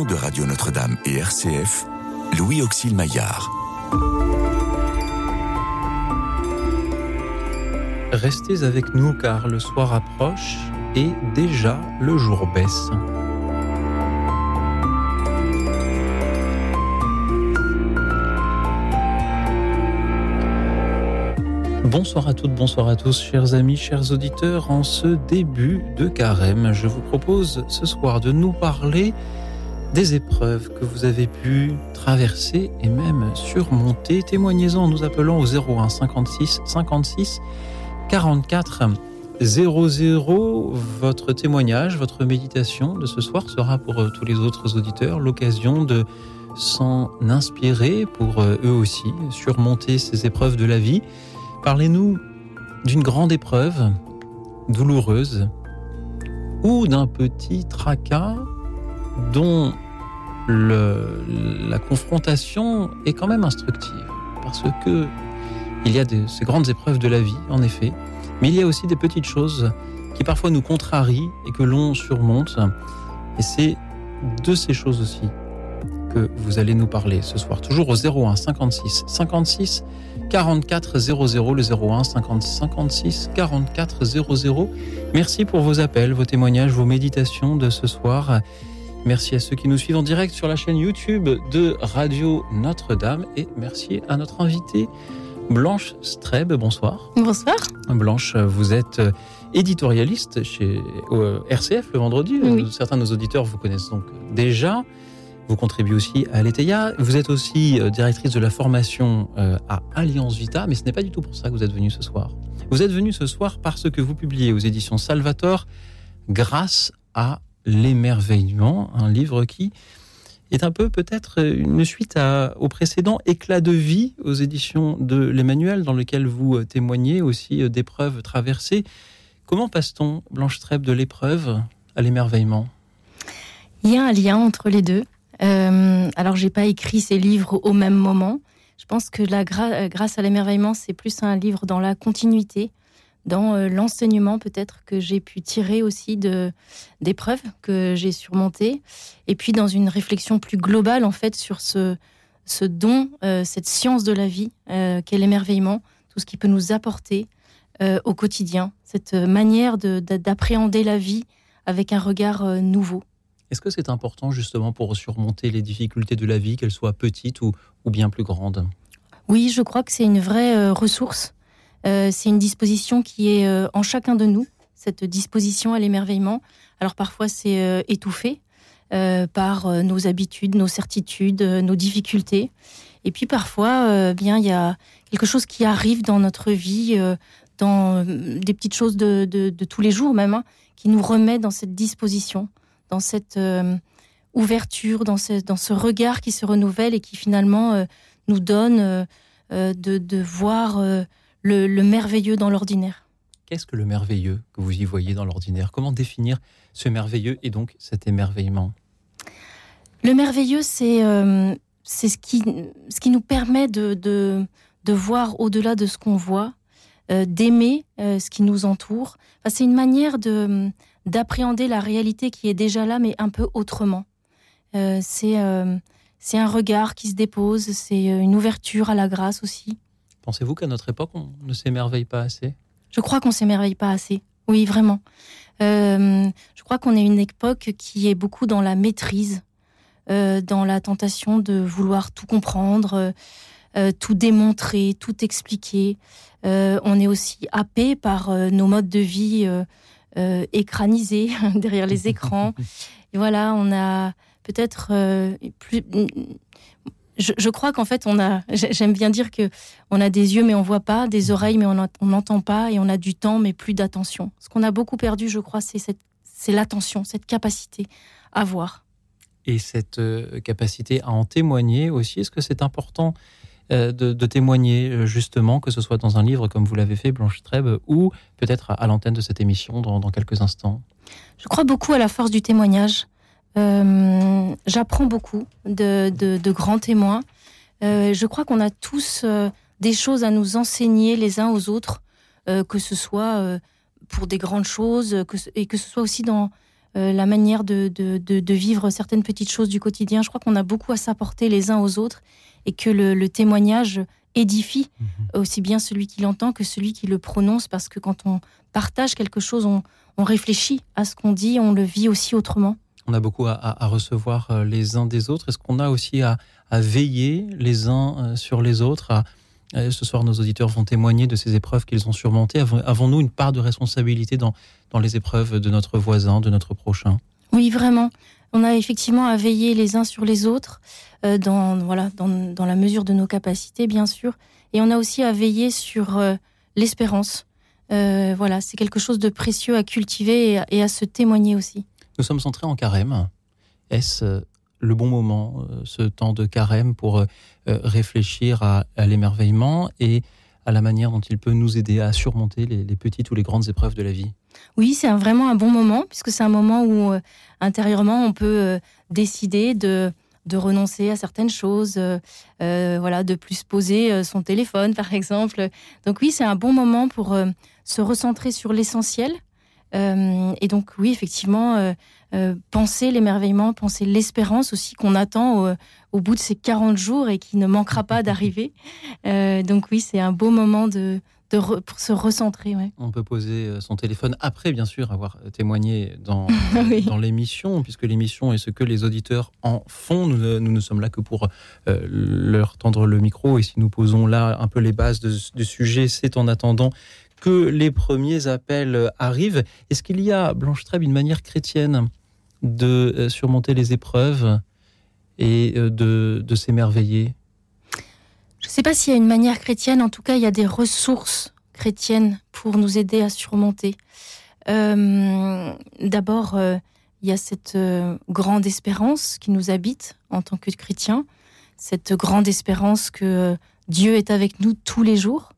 de Radio Notre-Dame et RCF, Louis Auxil Maillard. Restez avec nous car le soir approche et déjà le jour baisse. Bonsoir à toutes, bonsoir à tous, chers amis, chers auditeurs. En ce début de carême, je vous propose ce soir de nous parler des épreuves que vous avez pu traverser et même surmonter. Témoignez-en en nous appelant au 01 56 56 44 00. Votre témoignage, votre méditation de ce soir sera pour euh, tous les autres auditeurs l'occasion de s'en inspirer pour euh, eux aussi surmonter ces épreuves de la vie. Parlez-nous d'une grande épreuve douloureuse ou d'un petit tracas dont la confrontation est quand même instructive. Parce que il y a ces grandes épreuves de la vie, en effet, mais il y a aussi des petites choses qui parfois nous contrarient et que l'on surmonte. Et c'est de ces choses aussi que vous allez nous parler ce soir. Toujours au 01 56 56 44 00, le 01 56 56 44 00. Merci pour vos appels, vos témoignages, vos méditations de ce soir. Merci à ceux qui nous suivent en direct sur la chaîne YouTube de Radio Notre-Dame et merci à notre invitée Blanche Streb. Bonsoir. Bonsoir. Blanche, vous êtes éditorialiste chez RCF le vendredi. Certains de nos auditeurs vous connaissent donc déjà. Vous contribuez aussi à l'ETEIA. Vous êtes aussi euh, directrice de la formation euh, à Alliance Vita, mais ce n'est pas du tout pour ça que vous êtes venue ce soir. Vous êtes venue ce soir parce que vous publiez aux éditions Salvator Grâce à l'émerveillement, un livre qui est un peu peut-être une suite au précédent Éclat de vie aux éditions de l'Emmanuel, dans lequel vous euh, témoignez aussi d'épreuves traversées. Comment passe-t-on, Blanche Trèbe, de l'épreuve à l'émerveillement? Il y a un lien entre les deux. Euh, alors, j'ai pas écrit ces livres au même moment. Je pense que la euh, grâce à l'émerveillement, c'est plus un livre dans la continuité, dans euh, l'enseignement peut-être que j'ai pu tirer aussi de d'épreuves que j'ai surmontées, et puis dans une réflexion plus globale en fait sur ce ce don, euh, cette science de la vie qu'est l'émerveillement, tout ce qui peut nous apporter au quotidien, cette manière d'appréhender la vie avec un regard nouveau. Est-ce que c'est important justement pour surmonter les difficultés de la vie, qu'elles soient petites ou, ou bien plus grandes? Oui, je crois que c'est une vraie euh, ressource. Euh, c'est une disposition qui est euh, en chacun de nous, cette disposition à l'émerveillement. Alors parfois c'est étouffé par nos habitudes, nos certitudes, nos difficultés. Et puis parfois, bien il y a quelque chose qui arrive dans notre vie, dans des petites choses de, tous les jours même, hein, qui nous remet dans cette disposition dans cette euh, ouverture, dans ce, regard qui se renouvelle et qui finalement euh, nous donne euh, de, voir le, le merveilleux dans l'ordinaire. Qu'est-ce que le merveilleux que vous y voyez dans l'ordinaire? Comment définir ce merveilleux et donc cet émerveillement? Le merveilleux, c'est c'est ce qui, ce qui nous permet de, de, de voir au-delà de ce qu'on voit, d'aimer ce qui nous entoure. Enfin, c'est une manière de, d'appréhender la réalité qui est déjà là, mais un peu autrement. Euh, c'est euh, c'est un regard qui se dépose, c'est euh, une ouverture à la grâce aussi. Pensez-vous qu'à notre époque, on ne s'émerveille pas assez? Je crois qu'on s'émerveille pas assez. Oui, vraiment. je crois qu'on est une époque qui est beaucoup dans la maîtrise, dans la tentation de vouloir tout comprendre, tout démontrer, tout expliquer. on est aussi happé par nos modes de vie euh, écranisé derrière les écrans. Et voilà, on a peut-être euh, plus. Je, crois qu'en fait, on a. J'aime bien dire que on a des yeux mais on voit pas, des oreilles mais on n'entend pas, et on a du temps mais plus d'attention. Ce qu'on a beaucoup perdu, je crois, c'est cette, c'est l'attention, cette capacité à voir. Et cette euh, capacité à en témoigner aussi, est-ce que c'est important euh, de, témoigner euh, justement, que ce soit dans un livre comme vous l'avez fait, Blanche Trèbe, ou peut-être à, l'antenne de cette émission dans, quelques instants? Je crois beaucoup à la force du témoignage. Euh, j'apprends beaucoup de, grands témoins. je crois qu'on a tous des choses à nous enseigner les uns aux autres, que ce soit pour des grandes choses, et que ce soit aussi dans la manière de, de, vivre certaines petites choses du quotidien. Je crois qu'on a beaucoup à s'apporter les uns aux autres et que le, témoignage édifie mhm. aussi bien celui qui l'entend que celui qui le prononce, parce que quand on partage quelque chose, on, réfléchit à ce qu'on dit, on le vit aussi autrement. On a beaucoup à, recevoir euh, les uns des autres? Est-ce qu'on a aussi à, veiller les uns euh, sur les autres Ce soir, nos auditeurs vont témoigner de ces épreuves qu'ils ont surmontées. Avons-nous une part de responsabilité dans, les épreuves de notre voisin, de notre prochain? Oui, vraiment. On a effectivement à veiller les uns sur les autres, euh, dans, la mesure de nos capacités, bien sûr. Et on a aussi à veiller sur euh, l'espérance. Euh, voilà, c'est quelque chose de précieux à cultiver et à, se témoigner aussi. Nous sommes entrés en carême. Est-ce le bon moment, ce temps de carême, pour réfléchir à, l'émerveillement et à la manière dont il peut nous aider à surmonter les, petites ou les grandes épreuves de la vie? Oui, c'est vraiment un bon moment, puisque c'est un moment où intérieurement on peut décider de renoncer à certaines choses, euh, euh, voilà, de plus poser euh, son téléphone, par exemple. Donc oui, c'est un bon moment pour se recentrer sur l'essentiel. Et donc oui, effectivement, penser l'émerveillement, penser l'espérance aussi qu'on attend au, bout de ces 40 jours et qui ne manquera pas d'arriver. donc oui, c'est un beau moment de, pour se recentrer. On peut poser euh, son téléphone après, bien sûr, avoir témoigné dans, dans l'émission, puisque l'émission est ce que les auditeurs en font. Nous, euh, nous ne sommes là que pour euh, leur tendre le micro. Et si nous posons là un peu les bases du sujet, c'est en attendant que les premiers appels arrivent. Est-ce qu'il y a, Blanche Trèbe, une manière chrétienne de surmonter les épreuves et de, de s'émerveiller? Je ne sais pas s'il y a une manière chrétienne, en tout cas, il y a des ressources chrétiennes pour nous aider à surmonter. Euh, d'abord, euh, il y a cette euh, grande espérance qui nous habite en tant que chrétiens, cette grande espérance que Dieu est avec nous tous les jours,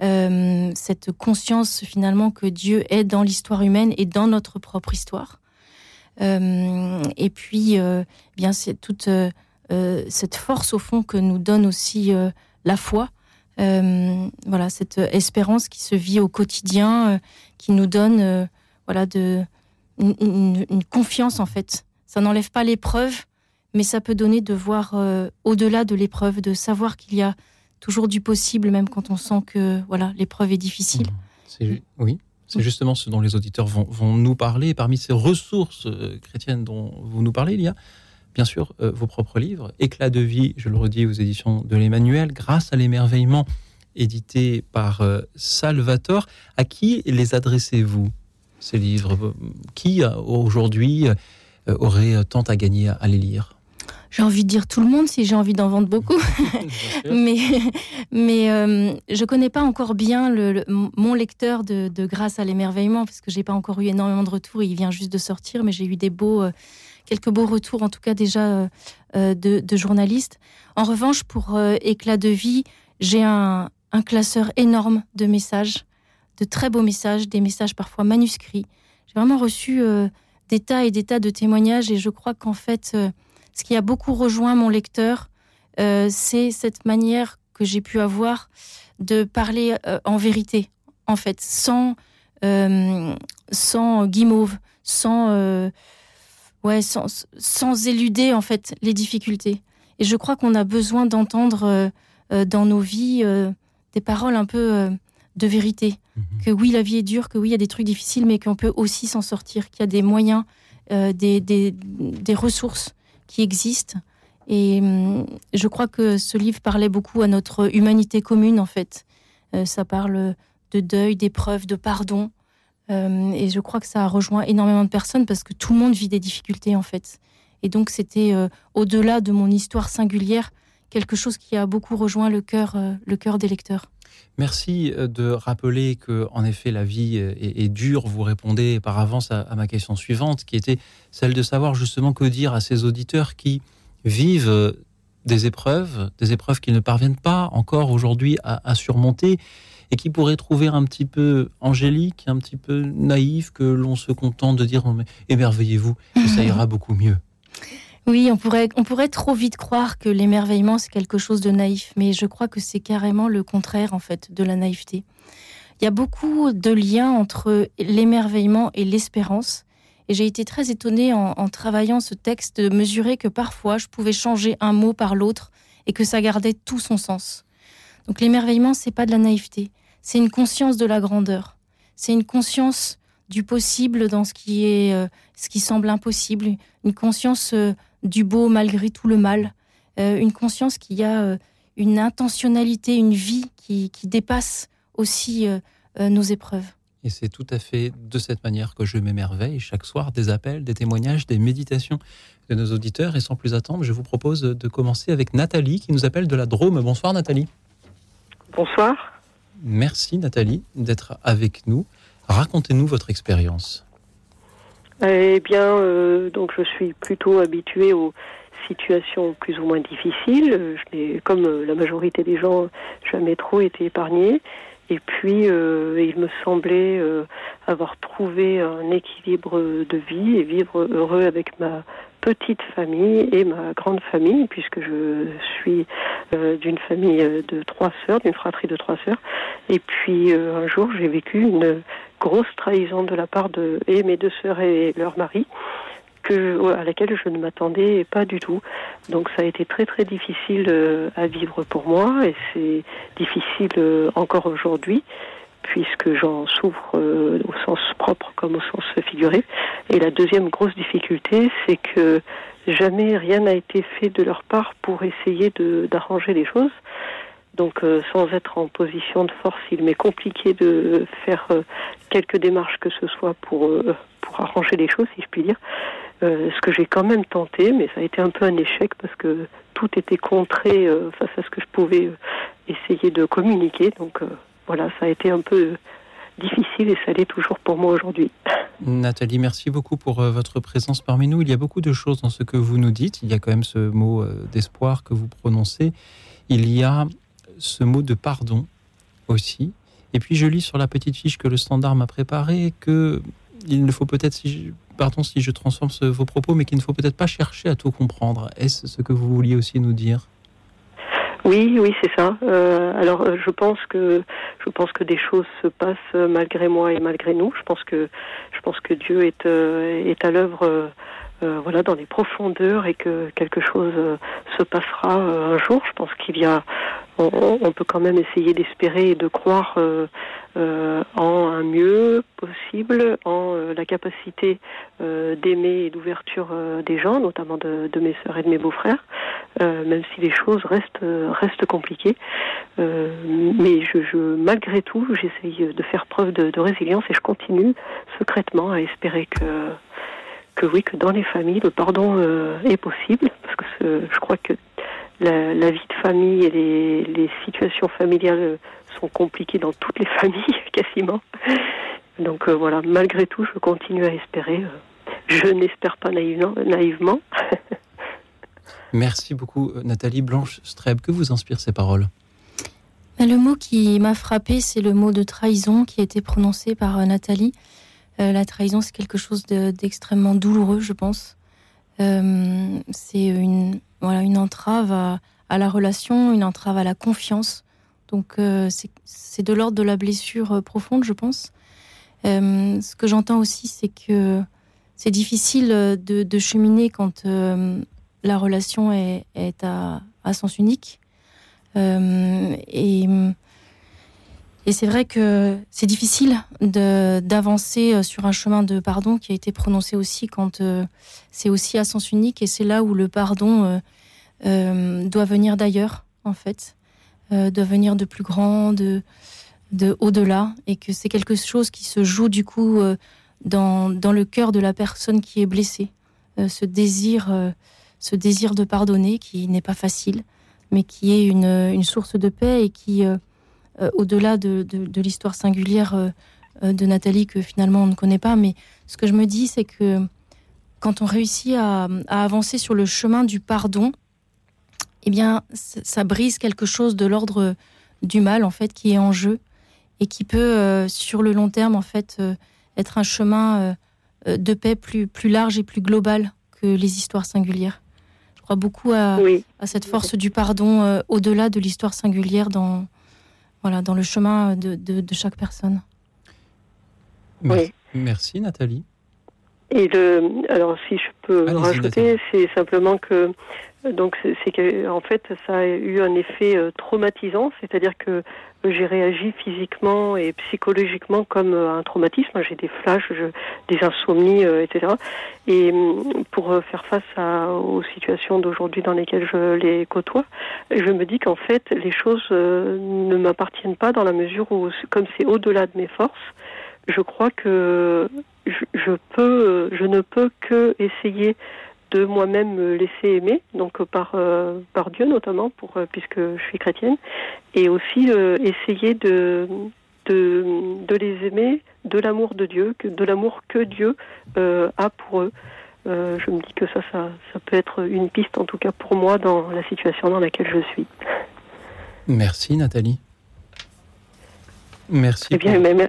cette conscience finalement que Dieu est dans l'histoire humaine et dans notre propre histoire. et puis, bien, c'est toute euh, cette force au fond que nous donne aussi euh, la foi. Euh, voilà, cette espérance qui se vit au quotidien, qui nous donne voilà de une, confiance en fait. Ça n'enlève pas l'épreuve, mais ça peut donner de voir au-delà de l'épreuve, de savoir qu'il y a toujours du possible, même quand on sent que voilà l'épreuve est difficile. oui, c'est justement ce dont les auditeurs vont, vont, nous parler. Parmi ces ressources chrétiennes dont vous nous parlez, il y a bien sûr euh, vos propres livres. Éclat de vie, je le redis, aux éditions de l'Emmanuel, grâce à l'émerveillement, édité par euh, Salvator. À qui les adressez-vous, ces livres? Qui euh, aujourd'hui aurait tant à gagner à les lire? J'ai envie de dire tout le monde si j'ai envie d'en vendre beaucoup. mais mais euh, je connais pas encore bien le, mon lecteur de, Grâce à l'émerveillement parce que j'ai pas encore eu énormément de retours. Il vient juste de sortir, mais j'ai eu des beaux quelques beaux retours, en tout cas déjà euh, euh, de, journalistes. En revanche, pour euh, Éclat de vie, j'ai un, classeur énorme de messages, de très beaux messages, des messages parfois manuscrits. J'ai vraiment reçu des tas et des tas de témoignages et je crois qu'en fait, ce qui a beaucoup rejoint mon lecteur, c'est cette manière que j'ai pu avoir de parler en vérité, en fait, sans, sans guimauve, sans ouais, sans, sans, éluder en fait les difficultés. Et je crois qu'on a besoin d'entendre euh, euh, dans nos vies euh, des paroles un peu de vérité. Mhm. Que oui, la vie est dure, que oui, il y a des trucs difficiles, mais qu'on peut aussi s'en sortir, qu'il y a des moyens, des, des, des, ressources qui existent. Et hum, je crois que ce livre parlait beaucoup à notre humanité commune, en fait. ça parle de deuil, d'épreuve, de pardon, euh, et je crois que ça a rejoint énormément de personnes parce que tout le monde vit des difficultés en fait. Et donc c'était euh, au-delà de mon histoire singulière quelque chose qui a beaucoup rejoint le cœur, euh, le cœur des lecteurs. Merci de rappeler que, en effet, la vie est, dure. Vous répondez par avance à, ma question suivante, qui était celle de savoir justement que dire à ces auditeurs qui vivent des épreuves, des épreuves qu'ils ne parviennent pas encore aujourd'hui à, à surmonter et qui pourrait trouver un petit peu angélique, un petit peu naïf, que l'on se contente de dire émerveillez-vous, ça ira beaucoup mieux. Oui, on pourrait, on pourrait trop vite croire que l'émerveillement c'est quelque chose de naïf, mais je crois que c'est carrément le contraire en fait de la naïveté. Il y a beaucoup de liens entre l'émerveillement et l'espérance, Et j'ai été très étonnée en, travaillant ce texte de mesurer que parfois je pouvais changer un mot par l'autre et que ça gardait tout son sens. Donc l'émerveillement, c'est pas de la naïveté, c'est une conscience de la grandeur, c'est une conscience du possible dans ce qui est, euh, ce qui semble impossible, une conscience euh, du beau malgré tout le mal, euh, une conscience qui a une intentionnalité, une vie qui, qui dépasse aussi nos épreuves. Et c'est tout à fait de cette manière que je m'émerveille chaque soir des appels, des témoignages, des méditations de nos auditeurs. Et sans plus attendre, je vous propose de commencer avec Nathalie qui nous appelle de la Drôme. Bonsoir Nathalie. Bonsoir. Merci Nathalie d'être avec nous. Racontez-nous votre expérience. Eh bien, euh, donc je suis plutôt habituée aux situations plus ou moins difficiles. Je n'ai, comme la majorité des gens, jamais trop été épargnée. Et puis, euh, il me semblait euh, avoir trouvé un équilibre de vie et vivre heureux avec ma petite famille et ma grande famille, puisque je suis d'une famille de trois sœurs, d'une fratrie de trois sœurs. Et puis, un jour, j'ai vécu une grosse trahison de la part de et mes deux sœurs et leur mari que, à laquelle je ne m'attendais pas du tout. Donc ça a été très très difficile euh, à vivre pour moi et c'est difficile euh, encore aujourd'hui puisque j'en souffre euh, au sens propre comme au sens figuré. Et la deuxième grosse difficulté, c'est que jamais rien n'a été fait de leur part pour essayer d'arranger les choses. Donc euh, sans être en position de force, il m'est compliqué de faire euh, quelques démarches que ce soit pour, pour arranger les choses, si je puis dire. ce que j'ai quand même tenté, mais ça a été un peu un échec parce que tout était contré face à ce que je pouvais essayer de communiquer. Donc voilà, ça a été un peu difficile et ça l'est toujours pour moi aujourd'hui. Nathalie, merci beaucoup pour votre présence parmi nous. Il y a beaucoup de choses dans ce que vous nous dites. Il y a quand même ce mot d'espoir que vous prononcez. Il y a ce mot de pardon aussi. Et puis je lis sur la petite fiche que le standard m'a préparée que il ne faut peut-être, pardon si je transforme vos propos, mais qu'il ne faut peut-être pas chercher à tout comprendre. Est-ce ce que vous vouliez aussi nous dire? Oui, oui, c'est ça. Euh, alors, euh, je pense que je pense que des choses se passent malgré moi et malgré nous. Je pense que je pense que Dieu est euh, est à l'œuvre euh, voilà, dans les profondeurs et que quelque chose euh, se passera euh, un jour. Je pense qu'il y a, on, peut quand même essayer d'espérer et de croire en un mieux possible, en la capacité d'aimer et d'ouverture des gens, notamment de, mes sœurs et de mes beaux-frères, même si les choses restent restent compliquées. mais je, je, malgré tout, j'essaye de faire preuve de, de résilience et je continue secrètement à espérer que que oui, que dans les familles, le pardon euh, est possible, parce que je crois que la, vie de famille et les, situations familiales sont compliquées dans toutes les familles, quasiment. Donc euh, voilà, malgré tout, je continue à espérer. Euh, je n'espère pas naïvement. naïvement. Merci beaucoup, Nathalie Blanche Streb. Que vous inspirent ces paroles? Le mot qui m'a frappé, c'est le mot de trahison qui a été prononcé par Nathalie. Euh, la trahison, c'est quelque chose d'extrêmement douloureux, je pense. Euh, c'est une, voilà, une entrave à, la relation, une entrave à la confiance. Donc, euh, c'est de l'ordre de la blessure profonde, je pense. ce que j'entends aussi, c'est que c'est difficile de, cheminer quand la relation est, à, à, sens unique. et et c'est vrai que c'est difficile d'avancer euh, sur un chemin de pardon qui a été prononcé aussi quand euh, c'est aussi à sens unique. Et c'est là où le pardon euh, doit venir d'ailleurs, en fait, doit venir de plus grand, de, de au-delà. Et que c'est quelque chose qui se joue du coup dans, dans, le cœur de la personne qui est blessée. ce, désir, ce désir de pardonner qui n'est pas facile, mais qui est une, une source de paix et qui au-delà de, l'histoire singulière euh, euh, de Nathalie que finalement on ne connaît pas. Mais ce que je me dis, c'est que quand on réussit à, avancer sur le chemin du pardon, eh bien, ça, brise quelque chose de l'ordre du mal en fait qui est en jeu et qui peut, sur le long terme, en fait, être un chemin de paix plus, plus large et plus global que les histoires singulières. Je crois beaucoup à, à cette force du pardon au-delà de l'histoire singulière dans, voilà, dans le chemin de, de, chaque personne. Merci, Nathalie. Et le, alors si je peux rajouter, c'est simplement que donc c'est que en fait ça a eu un effet euh, traumatisant, c'est-à-dire que j'ai réagi physiquement et psychologiquement comme un traumatisme. J'ai des flashs, des insomnies, euh, etc. Et mm, pour faire face aux situations d'aujourd'hui dans lesquelles je les côtoie, je me dis qu'en fait les choses euh, ne m'appartiennent pas dans la mesure où, comme c'est au-delà de mes forces, je crois que je, peux, je ne peux que essayer de moi-même me laisser aimer, donc par euh, par Dieu notamment, pour euh, puisque je suis chrétienne, et aussi euh, essayer de, de de les aimer de l'amour de Dieu, que de l'amour que Dieu a pour eux. je me dis que ça, ça, ça peut être une piste, en tout cas pour moi, dans la situation dans laquelle je suis. Merci Nathalie. Merci. Eh bien, pour...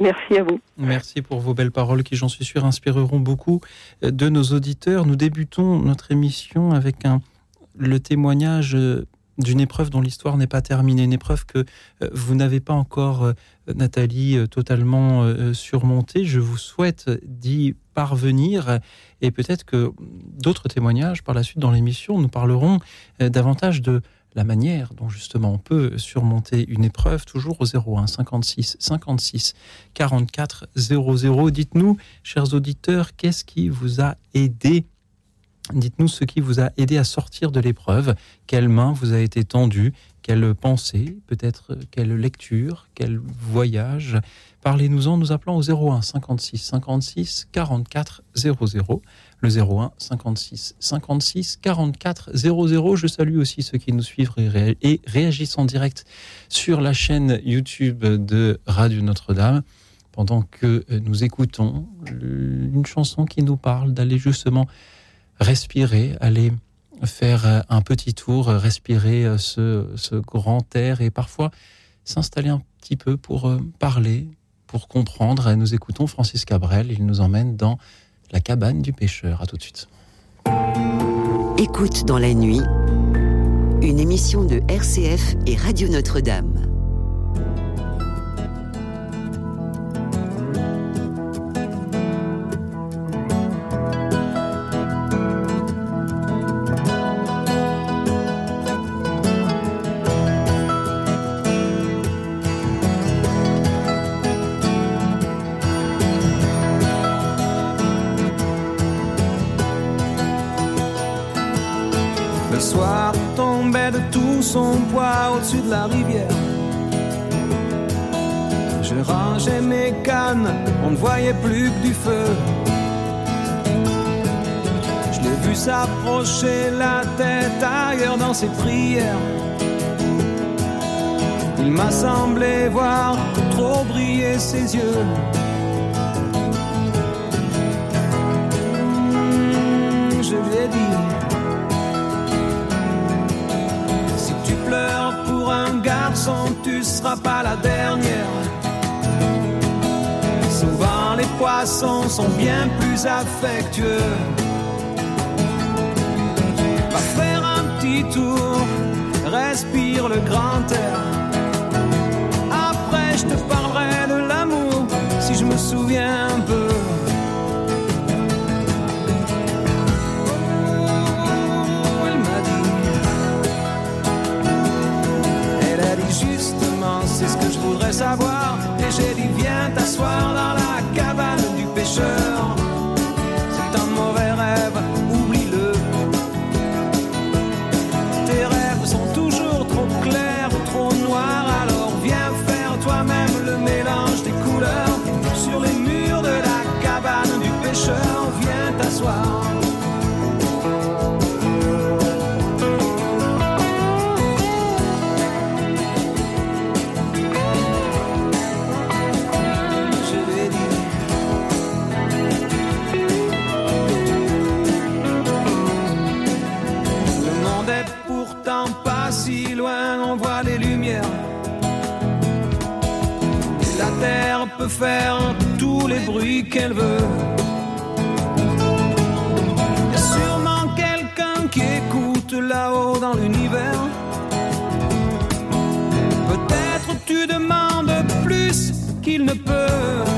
Merci à vous. Merci pour vos belles paroles qui, j'en suis sûr, inspireront beaucoup euh, de nos auditeurs. Nous débutons notre émission avec le témoignage euh, d'une épreuve dont l'histoire n'est pas terminée, une épreuve que euh, vous n'avez pas encore, Nathalie, totalement surmontée. Je vous souhaite d'y parvenir et peut-être que d'autres témoignages par la suite dans l'émission, nous parlerons davantage de la manière dont justement on peut surmonter une épreuve, toujours au 01 56 56 44 00. Dites-nous, chers auditeurs, qu'est-ce qui vous a aidé? Dites-nous ce qui vous a aidé à sortir de l'épreuve, quelle main vous a été tendue, quelle pensée, peut-être quelle lecture, quel voyage? Parlez-nous-en, nous appelons au 01 56 56 44 00 le 01 56 56 44 00. Je salue aussi ceux qui nous suivent et réagissent en direct sur la chaîne YouTube de Radio Notre-Dame pendant que nous écoutons une chanson qui nous parle d'aller justement respirer, aller faire un petit tour, respirer ce, ce grand air et parfois s'installer un petit peu pour parler, pour comprendre. Nous écoutons Francis Cabrel, il nous emmène dans la cabane du pêcheur. À tout de suite. Écoute dans la nuit, une émission de RCF et Radio Notre-Dame. Au-dessus de la rivière. Je rangeais mes cannes, on ne voyait plus que du feu. Je l'ai vu s'approcher la tête ailleurs dans ses prières. Il m'a semblé voir trop briller ses yeux. Je lui ai dit garçon, tu seras pas la dernière. Souvent les poissons sont bien plus affectueux. Va faire un petit tour, respire le grand air. Après je te parlerai de l'amour si je me souviens savoir. Et j'ai dit, viens t'asseoir dans la cabane du pêcheur. C'est un mauvais rêve, oublie-le. Tes rêves sont toujours trop clairs ou trop noirs. Alors viens faire toi-même le mélange des couleurs. Sur les murs de la cabane du pêcheur, viens t'asseoir. Faire tous les bruits qu'elle veut. Y a sûrement quelqu'un qui écoute là-haut dans l'univers. Peut-être tu demandes plus qu'il ne peut.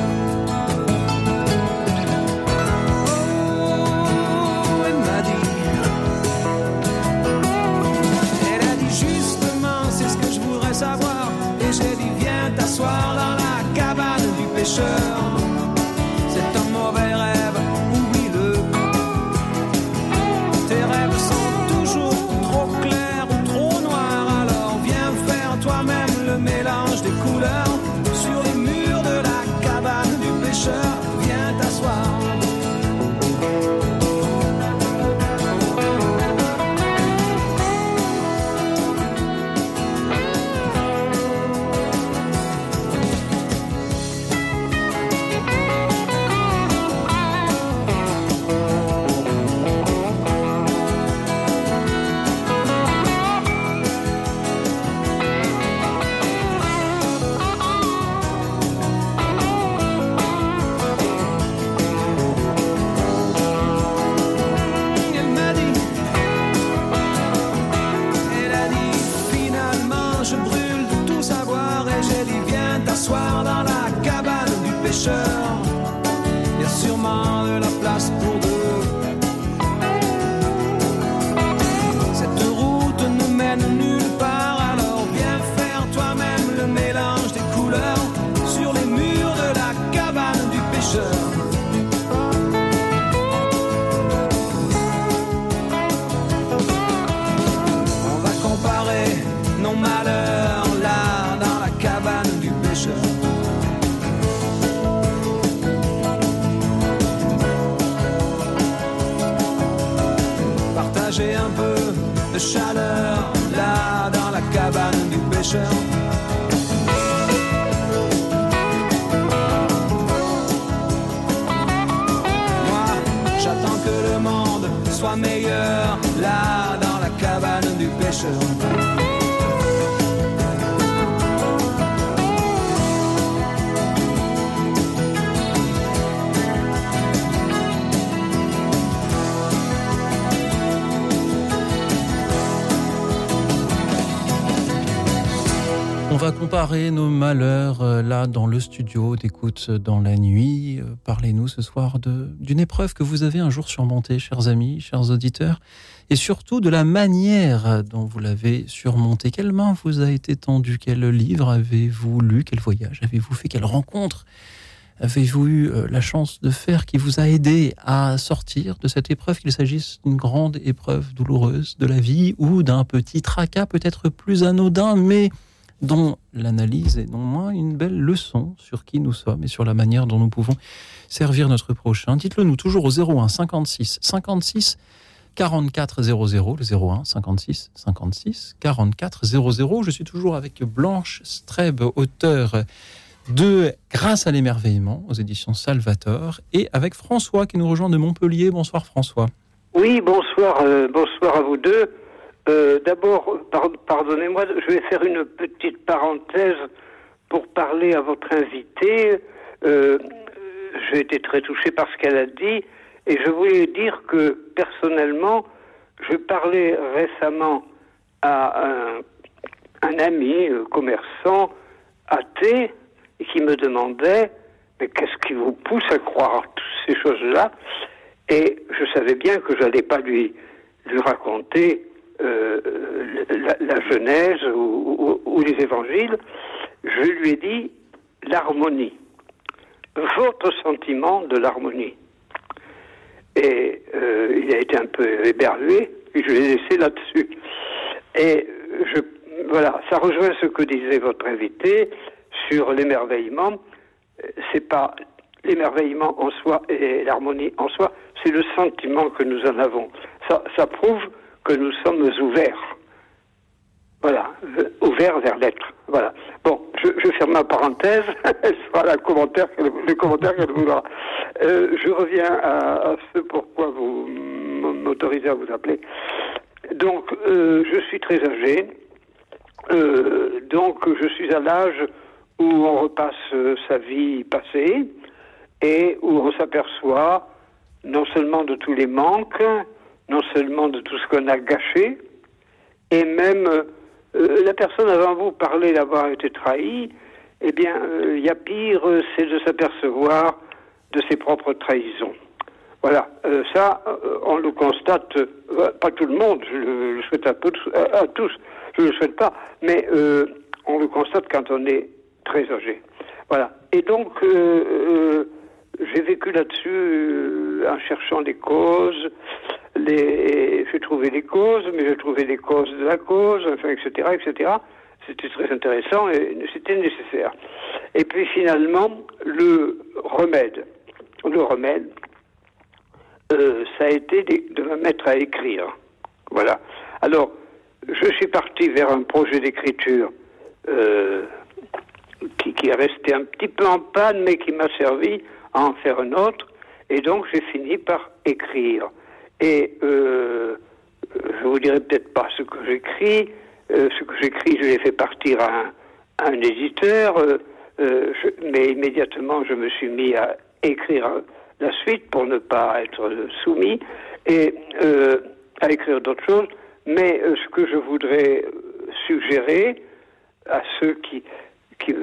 pêcheurs. Chaleur là dans la cabane du pêcheur. Moi, j'attends que le monde soit meilleur là dans la cabane du pêcheur. Comparer nos malheurs euh, là dans le studio d'écoute dans la nuit. Euh, Parlez-nous ce soir d'une épreuve que vous avez un jour surmontée, chers amis, chers auditeurs, et surtout de la manière dont vous l'avez surmontée. Quelle main vous a été tendue? Quel livre avez-vous lu? Quel voyage avez-vous fait? Quelle rencontre avez-vous eu euh, la chance de faire qui vous a aidé à sortir de cette épreuve, qu'il s'agisse d'une grande épreuve douloureuse de la vie ou d'un petit tracas peut-être plus anodin, mais dont l'analyse est non moins une belle leçon sur qui nous sommes et sur la manière dont nous pouvons servir notre prochain. Dites-le nous toujours au 01 56 56 44 00, le 01 56 56 44 00. Je suis toujours avec Blanche Streb, auteure de Grâce à l'émerveillement aux éditions Salvator, et avec François qui nous rejoint de Montpellier. Bonsoir François. Oui, bonsoir, euh, bonsoir à vous deux. Euh, D'abord, par- pardonnez-moi, je vais faire une petite parenthèse pour parler à votre invitée. Euh, J'ai été très touché par ce qu'elle a dit et je voulais dire que personnellement, je parlais récemment à un, ami euh, commerçant athée qui me demandait mais qu'est-ce qui vous pousse à croire toutes ces choses-là? Et je savais bien que je n'allais pas lui, lui raconter euh, la, Genèse ou, les évangiles. Je lui ai dit l'harmonie, votre sentiment de l'harmonie. Et euh, il a été un peu éberlué, puis je l'ai laissé là-dessus. Et voilà, ça rejoint ce que disait votre invité sur l'émerveillement. C'est pas l'émerveillement en soi et l'harmonie en soi, c'est le sentiment que nous en avons. Ça, ça prouve que nous sommes ouverts. Voilà, ouverts vers l'être. Voilà. Bon, je, ferme ma parenthèse. Elle sera commentaire, le commentaire qu'elle voudra. Euh, je reviens à, ce pourquoi vous m'autorisez à vous appeler. Donc, euh, je suis très âgé. Euh, donc, je suis à l'âge où on repasse sa vie passée et où on s'aperçoit non seulement de tous les manques, non seulement de tout ce qu'on a gâché, et même euh, la personne avant vous parlait d'avoir été trahie, eh bien, euh, il y a pire, euh, c'est de s'apercevoir de ses propres trahisons. Voilà, euh, ça, euh, on le constate, euh, pas tout le monde, je le, souhaite à, tous, je ne le souhaite pas, mais euh, on le constate quand on est très âgé. Voilà. Et donc, euh, euh, j'ai vécu là-dessus euh, en cherchant les causes. Les... J'ai trouvé les causes, mais j'ai trouvé les causes de la cause, enfin, etc., etc. C'était très intéressant et c'était nécessaire. Et puis finalement, le remède. Le remède, euh, ça a été de, me mettre à écrire. Voilà. Alors, je suis parti vers un projet d'écriture euh, qui est resté un petit peu en panne, mais qui m'a servi à en faire un autre. Et donc, j'ai fini par écrire. Et euh, je vous dirai peut-être pas ce que j'écris. Euh, ce que j'écris, je l'ai fait partir à un, éditeur. euh, euh, mais immédiatement, je me suis mis à écrire la suite pour ne pas être soumis et à écrire d'autres choses. Mais ce que je voudrais suggérer à ceux qui, qui,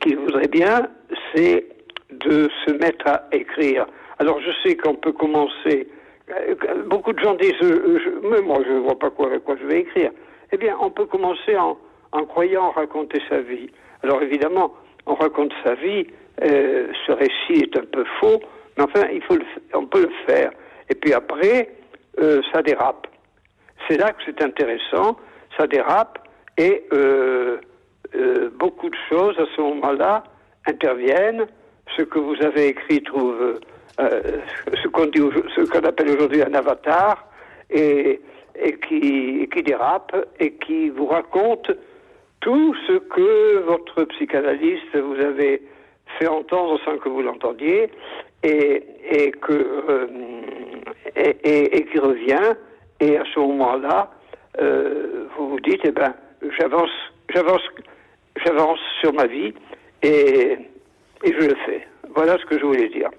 qui voudraient bien, c'est de se mettre à écrire. Alors je sais qu'on peut commencer. Euh, Beaucoup de gens disent, euh, je- mais moi je ne vois pas quoi, quoi je vais écrire. Eh bien, on peut commencer en, en croyant raconter sa vie. Alors évidemment, on raconte sa vie, euh, ce récit est un peu faux, mais enfin, il faut on peut le faire. Et puis après, euh, ça dérape. C'est là que c'est intéressant, ça dérape et euh, euh, beaucoup de choses à ce moment-là interviennent. Ce que vous avez écrit trouve euh, ce qu'on dit, aujo- ce qu'on appelle aujourd'hui un avatar et, qui, dérape et qui vous raconte tout ce que votre psychanalyste vous avait fait entendre sans que vous l'entendiez et, euh, qui revient et à ce moment-là euh, vous vous dites eh ben j'avance j'avance j'avance sur ma vie et je le fais. Voilà ce que je voulais dire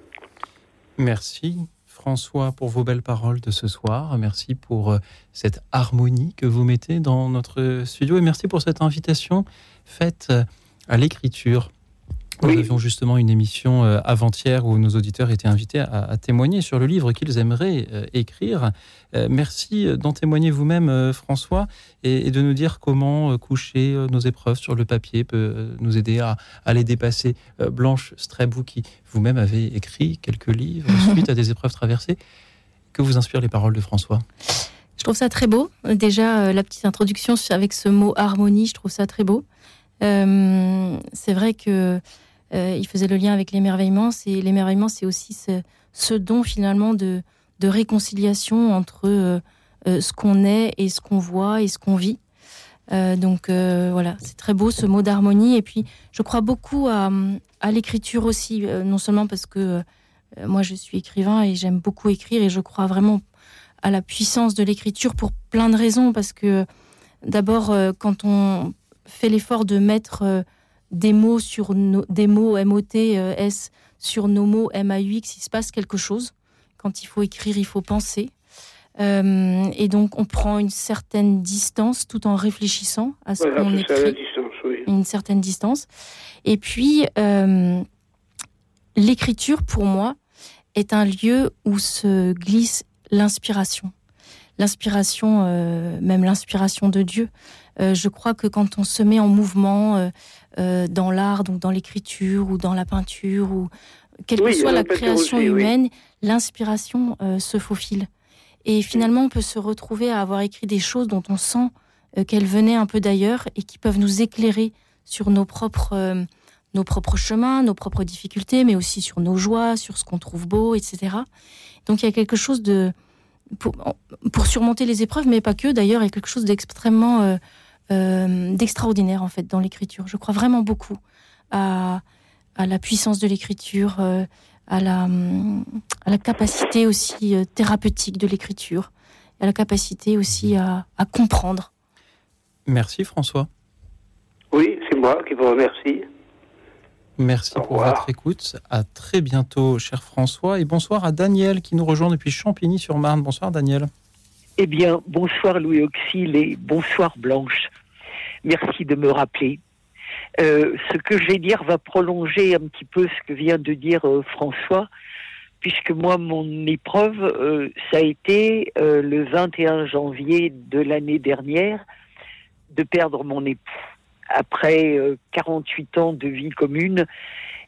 Merci François pour vos belles paroles de ce soir. Merci pour euh, cette harmonie que vous mettez dans notre studio et merci pour cette invitation faite euh, à l'écriture. Nous avions justement une émission euh, avant-hier où nos auditeurs étaient invités à, à témoigner sur le livre qu'ils aimeraient euh, écrire. Euh, merci d'en témoigner vous-même, euh, François, et, et de nous dire comment coucher nos épreuves sur le papier peut nous aider à, à les dépasser. Blanche Strebou, qui vous-même avez écrit quelques livres suite à des épreuves traversées, que vous inspirent les paroles de François? Je trouve ça très beau. Déjà, la petite introduction avec ce mot harmonie, je trouve ça très beau. C'est vrai que euh, il faisait le lien avec l'émerveillement. C'est l'émerveillement, c'est aussi ce, don finalement de, réconciliation entre euh, euh, ce qu'on est et ce qu'on voit et ce qu'on vit. Donc voilà, c'est très beau ce mot d'harmonie. Et puis, je crois beaucoup à, à l'écriture aussi, non seulement parce que moi je suis écrivain et j'aime beaucoup écrire et je crois vraiment à la puissance de l'écriture pour plein de raisons. Parce que d'abord, quand on fait l'effort de mettre des mots sur nos, des mots M-O-T-S sur nos mots M-A-U-X, il se passe quelque chose. Quand il faut écrire, il faut penser. Euh, et donc, on prend une certaine distance tout en réfléchissant à ce voilà qu'on écrit distance oui une certaine distance. Et puis, euh, l'écriture, pour moi, est un lieu où se glisse l'inspiration. L'inspiration, euh, même l'inspiration de Dieu. Euh, je crois que quand on se met en mouvement euh, euh, dans l'art, donc dans l'écriture ou dans la peinture, ou quelle Oui, que soit la création aussi, oui. humaine, l'inspiration se faufile. Et finalement, on peut se retrouver à avoir écrit des choses dont on sent qu'elles venaient un peu d'ailleurs et qui peuvent nous éclairer sur nos propres, nos propres chemins, nos propres difficultés, mais aussi sur nos joies, sur ce qu'on trouve beau, etc. Donc il y a quelque chose de... Pour, pour surmonter les épreuves, mais pas que d'ailleurs, il y a quelque chose d'extrêmement... euh, euh, d'extraordinaire en fait dans l'écriture. Je crois vraiment beaucoup à, à la puissance de l'écriture, euh, à, la, à la capacité aussi euh, thérapeutique de l'écriture, à la capacité aussi à, à comprendre. Merci François. oui c'est moi qui vous remercie Merci pour votre écoute. À très bientôt, cher François. Et bonsoir à Daniel qui nous rejoint depuis Champigny-sur-Marne. Bonsoir Daniel. Eh bien, bonsoir Louis Auxil et bonsoir Blanche. Merci de me rappeler. Euh, ce que je vais dire va prolonger un petit peu ce que vient de dire euh, François, puisque moi, mon épreuve, euh, ça a été euh, le 21 janvier de l'année dernière de perdre mon époux. Après euh, 48 ans de vie commune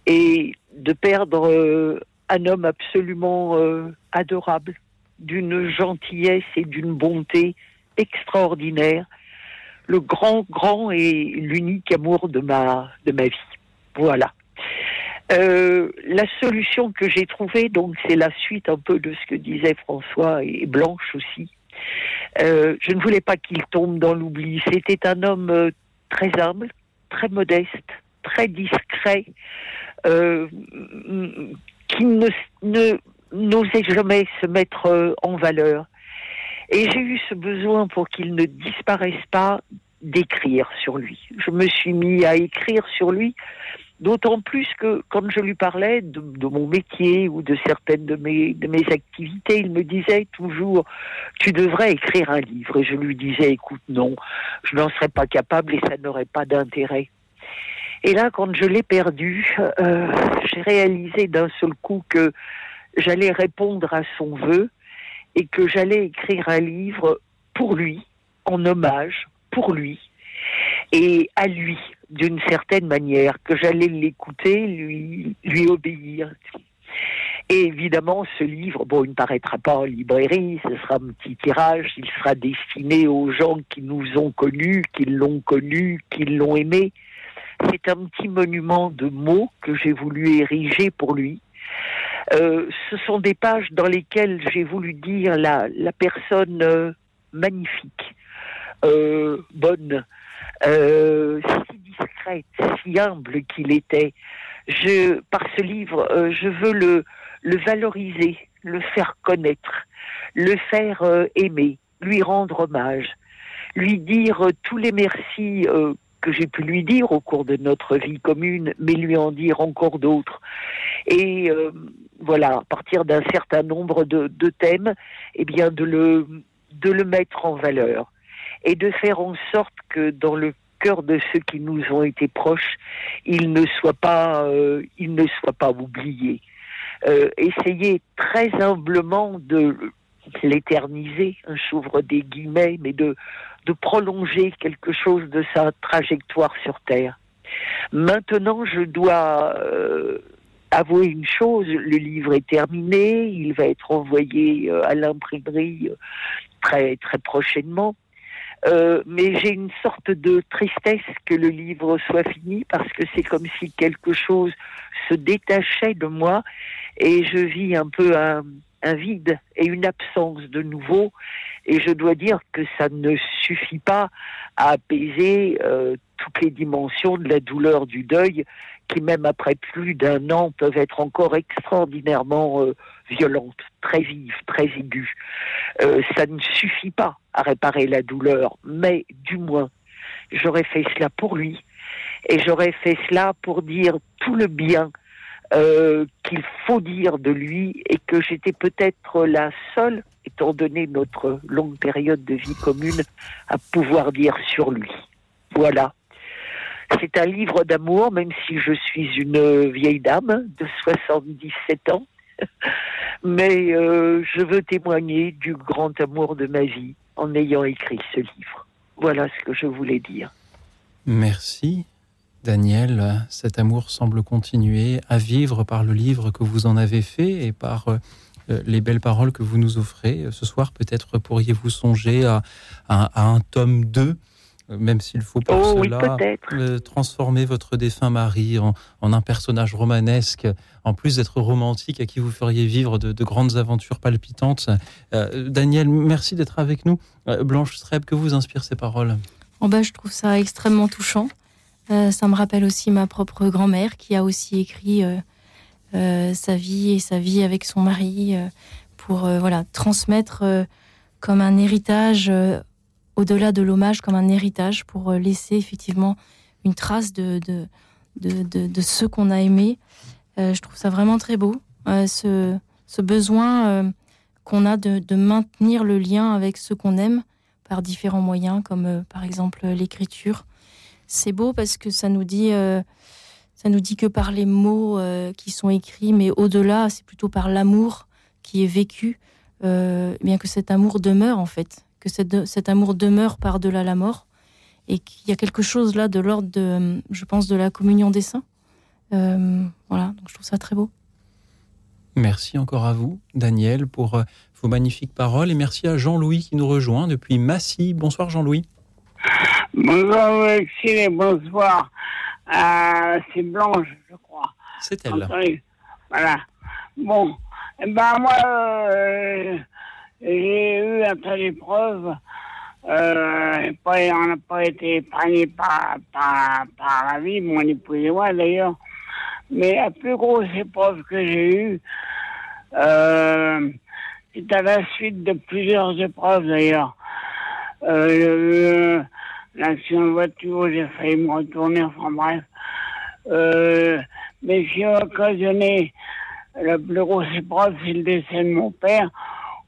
et de perdre euh, un homme absolument euh, adorable, d'une gentillesse et d'une bonté extraordinaire, le grand, grand et l'unique amour de ma, de ma vie. Voilà. Euh, la solution que j'ai trouvée, donc c'est la suite un peu de ce que disaient François et Blanche aussi. Euh, je ne voulais pas qu'il tombe dans l'oubli. C'était un homme euh, très humble, très modeste, très discret, qui ne, n'osait jamais se mettre en valeur. Et j'ai eu ce besoin pour qu'il ne disparaisse pas d'écrire sur lui. Je me suis mis à écrire sur lui, d'autant plus que quand je lui parlais de, mon métier ou de certaines de mes, de mes activités, il me disait toujours, tu devrais écrire un livre. Et je lui disais, écoute, non, je n'en serais pas capable et ça n'aurait pas d'intérêt. Et là, quand je l'ai perdu, euh, j'ai réalisé d'un seul coup que j'allais répondre à son vœu et que j'allais écrire un livre pour lui, en hommage, pour lui, et à lui, d'une certaine manière, que j'allais l'écouter, lui, obéir. Et évidemment, ce livre, bon, il ne paraîtra pas en librairie, ce sera un petit tirage, il sera destiné aux gens qui nous ont connus, qui l'ont connu, qui l'ont aimé. C'est un petit monument de mots que j'ai voulu ériger pour lui. Euh, ce sont des pages dans lesquelles j'ai voulu dire la, personne euh, magnifique, euh, bonne, si discrète, si humble qu'il était. Je, par ce livre, je veux le, le valoriser, le faire connaître, le faire aimer, lui rendre hommage, lui dire tous les merci que j'ai pu lui dire au cours de notre vie commune, mais lui en dire encore d'autres. Et euh, voilà, à partir d'un certain nombre de, thèmes, eh bien de le, de le mettre en valeur et de faire en sorte que dans le cœur de ceux qui nous ont été proches, il ne soit pas, euh, il ne soit pas oublié. Euh, très humblement de l'éterniser, j'ouvre des guillemets, mais de, de prolonger quelque chose de sa trajectoire sur Terre. Maintenant, je dois euh, avouer une chose, le livre est terminé, il va être envoyé euh, à l'imprimerie euh, très très prochainement. Mais j'ai une sorte de tristesse que le livre soit fini parce que c'est comme si quelque chose se détachait de moi et je vis un peu un, un vide et une absence de nouveau. Et je dois dire que ça ne suffit pas à apaiser euh, toutes les dimensions de la douleur du deuil qui, même après plus d'un an, peuvent être encore extraordinairement euh, violentes, très vives, très aiguës. Euh, ça ne suffit pas à réparer la douleur, mais du moins, j'aurais fait cela pour lui et j'aurais fait cela pour dire tout le bien euh, qu'il faut dire de lui et que j'étais peut-être la seule, étant donné notre longue période de vie commune, à pouvoir dire sur lui. Voilà. C'est un livre d'amour, même si je suis une vieille dame de 77 ans. Mais euh, je veux témoigner du grand amour de ma vie en ayant écrit ce livre. Voilà ce que je voulais dire. Merci. Daniel, cet amour semble continuer à vivre par le livre que vous en avez fait et par euh, les belles paroles que vous nous offrez. Ce soir, peut-être pourriez-vous songer à, à, à, un tome 2, même s'il faut pour oh, cela oui, transformer votre défunt mari en, en, un personnage romanesque, en plus d'être romantique, à qui vous feriez vivre de, de grandes aventures palpitantes. Euh, Daniel, merci d'être avec nous. Euh, Blanche Streb, que vous inspirent ces paroles? Oh ben, Je trouve ça extrêmement touchant. Euh, ça me rappelle aussi ma propre grand-mère qui a aussi écrit euh, euh, sa vie et sa vie avec son mari pour voilà transmettre comme un héritage au-delà de l'hommage comme un héritage pour laisser effectivement une trace de de, de, de, ceux qu'on a aimés. je trouve ça vraiment très beau ce, ce besoin qu'on a de, de maintenir le lien avec ceux qu'on aime par différents moyens comme par exemple l'écriture c'est beau parce que ça nous dit, euh, ça nous dit que par les mots euh, qui sont écrits, mais au-delà, c'est plutôt par l'amour qui est vécu, euh, bien que cet amour demeure en fait, que cet amour demeure par-delà la mort, et qu'il y a quelque chose là de l'ordre de, je pense, de la communion des saints, voilà, donc je trouve ça très beau. Merci encore à vous, Daniel, pour vos magnifiques paroles. Et merci à Jean-Louis qui nous rejoint depuis Massy. Bonsoir Jean-Louis. Bonsoir Alexis bonsoir. C'est Blanche, je crois. C'est elle. Voilà. Bon, eh ben moi, euh, j'ai eu un tas d'épreuves. Euh, on n'a pas été épargné par, par, par, la vie, mon épouse et moi d'ailleurs. Mais la plus grosse épreuve que j'ai eue, euh, c'est à la suite de plusieurs épreuves d'ailleurs. Euh, L'action de voiture, j'ai failli me retourner, enfin bref. Euh, mais qui a occasionné la plus grosse épreuve, c'est le décès de mon père,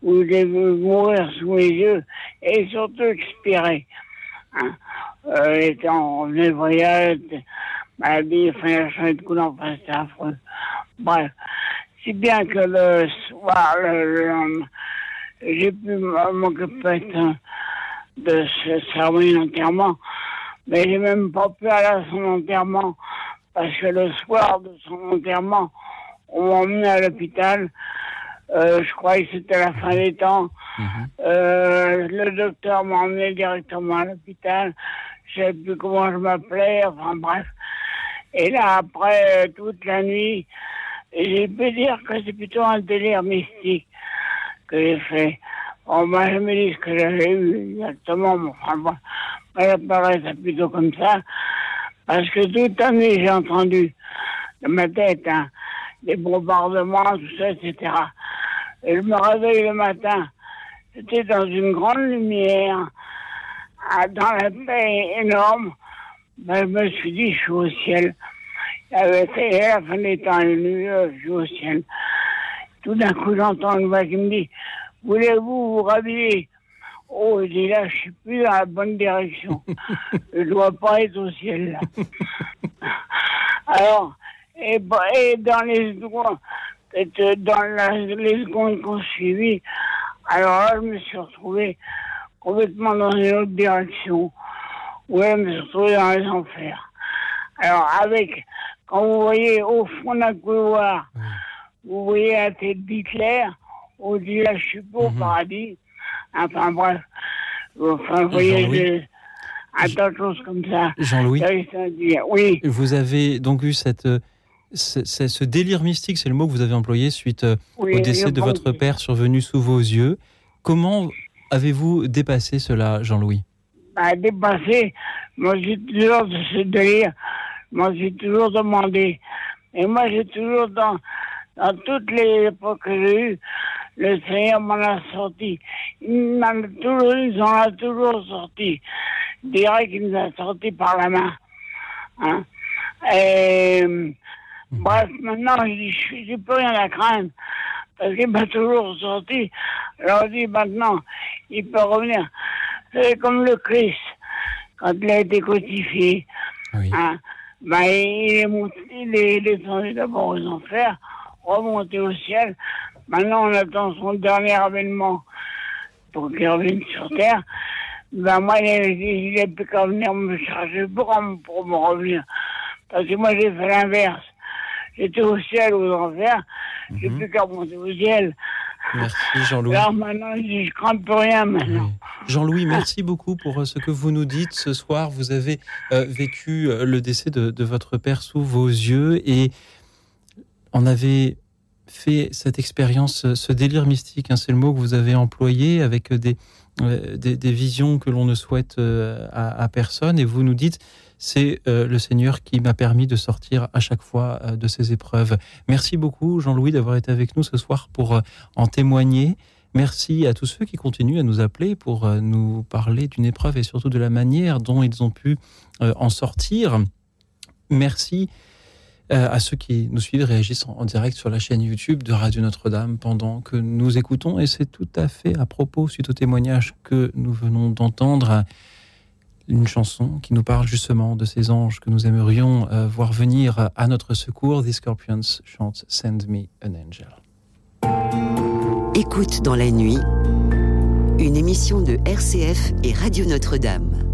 où il est vu mourir sous mes yeux et surtout expirer. Hein. Euh, étant de voyage, maladie, enfin, a de couleur, enfin, c'était affreux. Bref, si bien que le soir, le, j'ai pu m'occuper de ce cérémonie d'enterrement, mais j'ai même pas pu aller à son enterrement parce que le soir de son enterrement, on m'a emmené à l'hôpital. Euh, je croyais que c'était la fin des temps. Mhm. Euh, le docteur m'a emmené directement à l'hôpital. Je ne sais plus comment je m'appelais, enfin bref. Et là, après, toute la nuit, j'ai pu dire que c'est plutôt un délire mystique que j'ai fait. On m'a jamais dit ce que j'avais eu exactement, enfin bon, ça paraît plutôt comme ça. Parce que toute la nuit, j'ai entendu dans ma tête hein, des bombardements, tout ça, etc. Et je me réveille le matin. C'était dans une grande lumière, dans la paix énorme. Je me suis dit, je suis au ciel. Fait la fin des temps, je suis au ciel. Tout d'un coup, j'entends une voix qui me dit, voulez-vous vous rhabiller? Oh, je dis là, je suis plus dans la bonne direction. je ne dois pas être au ciel là. Alors, et, dans les secondes, dans les secondes qu'on suivit, alors là, je me suis retrouvé complètement dans une autre direction. Oui, je me suis retrouvé dans les enfers. Alors, avec, quand vous voyez au fond d'un couloir, vous voyez la tête d'Hitler, on dit là, je suis pas au mhm. paradis. Enfin bref, enfin, vous voyez, un tas de choses comme ça. Jean-Louis, oui. vous avez donc eu cette, ce, délire mystique, c'est le mot que vous avez employé suite euh, au décès de votre père survenu sous vos yeux. Comment avez-vous dépassé cela, Jean-Louis? Bah, Dépassé, moi j'ai toujours de ce délire, moi j'ai toujours demandé. Et moi j'ai toujours, dans, dans toutes les époques que j'ai eues, le Seigneur m'en a sorti. Il m'en a toujours, ils en a toujours sorti. Je dirais qu'il nous a sorti par la main. Hein? Et, bref, maintenant, je n'ai plus rien à craindre. Parce qu'il m'a toujours sorti. Alors, je dis maintenant, il peut revenir. C'est comme le Christ, quand il a été codifié. Hein? Ben, il, est monté, il est descendu d'abord aux enfers, remonté au ciel, Maintenant, on attend son dernier avènement pour qu'il revienne sur Terre. Ben, moi, il n'a plus qu'à venir me chercher pour, pour me revenir. Parce que moi, j'ai fait l'inverse. J'étais au ciel, aux enfers. J'ai mhm. plus qu'à monter au ciel. Merci Jean-Louis. Alors maintenant, je ne crains plus rien maintenant. Jean-Louis, merci beaucoup pour euh, ce que vous nous dites ce soir. Vous avez euh, vécu euh, le décès de, de, votre père sous vos yeux et on avait fait cette expérience, ce délire mystique, hein, c'est le mot que vous avez employé, avec des, euh, des, visions que l'on ne souhaite euh, à, personne, et vous nous dites, c'est euh, le Seigneur qui m'a permis de sortir à chaque fois de ces épreuves. Merci beaucoup, Jean-Louis, d'avoir été avec nous ce soir pour en témoigner. Merci à tous ceux qui continuent à nous appeler pour nous parler d'une épreuve et surtout de la manière dont ils ont pu en sortir. Merci euh, à ceux qui nous suivent, réagissent en, direct sur la chaîne YouTube de Radio Notre-Dame pendant que nous écoutons. Et c'est tout à fait à propos, suite au témoignage que nous venons d'entendre, une chanson qui nous parle justement de ces anges que nous aimerions euh, voir venir à notre secours. The Scorpions chante Send Me an Angel. Écoute dans la nuit, une émission de RCF et Radio Notre-Dame.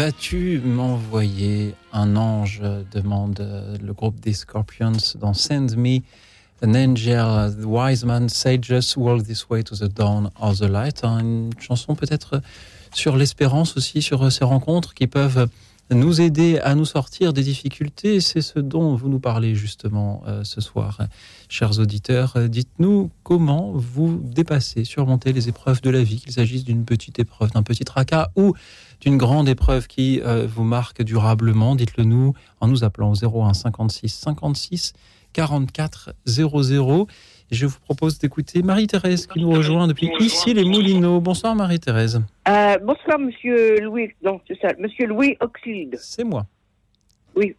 Vas-tu m'envoyer un ange demande euh, le groupe des Scorpions dans Send Me an Angel, the wise man sages walk this way to the dawn of the light. Hein, Une chanson peut-être sur l'espérance aussi, sur euh, ces rencontres qui peuvent nous aider à nous sortir des difficultés. C'est ce dont vous nous parlez justement euh, ce soir, chers auditeurs. Dites-nous comment vous dépassez, surmontez les épreuves de la vie, qu'il s'agisse d'une petite épreuve, d'un petit tracas ou d'une grande épreuve qui euh, vous marque durablement. Dites-le nous en nous appelant au 01 56 56 44 00. Et je vous propose d'écouter Marie-Thérèse qui nous rejoint depuis ici les Moulineaux. Bonsoir Marie-Thérèse. Euh, bonsoir, monsieur Louis. Non, c'est ça. Monsieur Louis Oxide. C'est moi. Oui.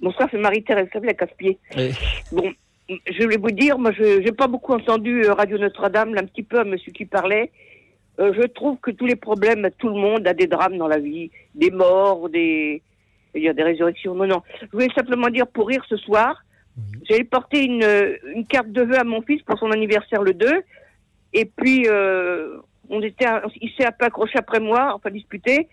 Bonsoir, c'est Marie-Thérèse la casse-pied. Et- Bon, je voulais vous dire, moi, je n'ai pas beaucoup entendu euh, Radio Notre-Dame, là, un petit peu à monsieur qui parlait. Euh, je trouve que tous les problèmes, tout le monde a des drames dans la vie, des morts, des, il y a des résurrections. Non, non. Je voulais simplement dire pour rire ce soir, j'avais porté une, une carte de vœux à mon fils pour son anniversaire le 2. Et puis, euh, on était, un- il s'est un peu accroché après moi, enfin disputé.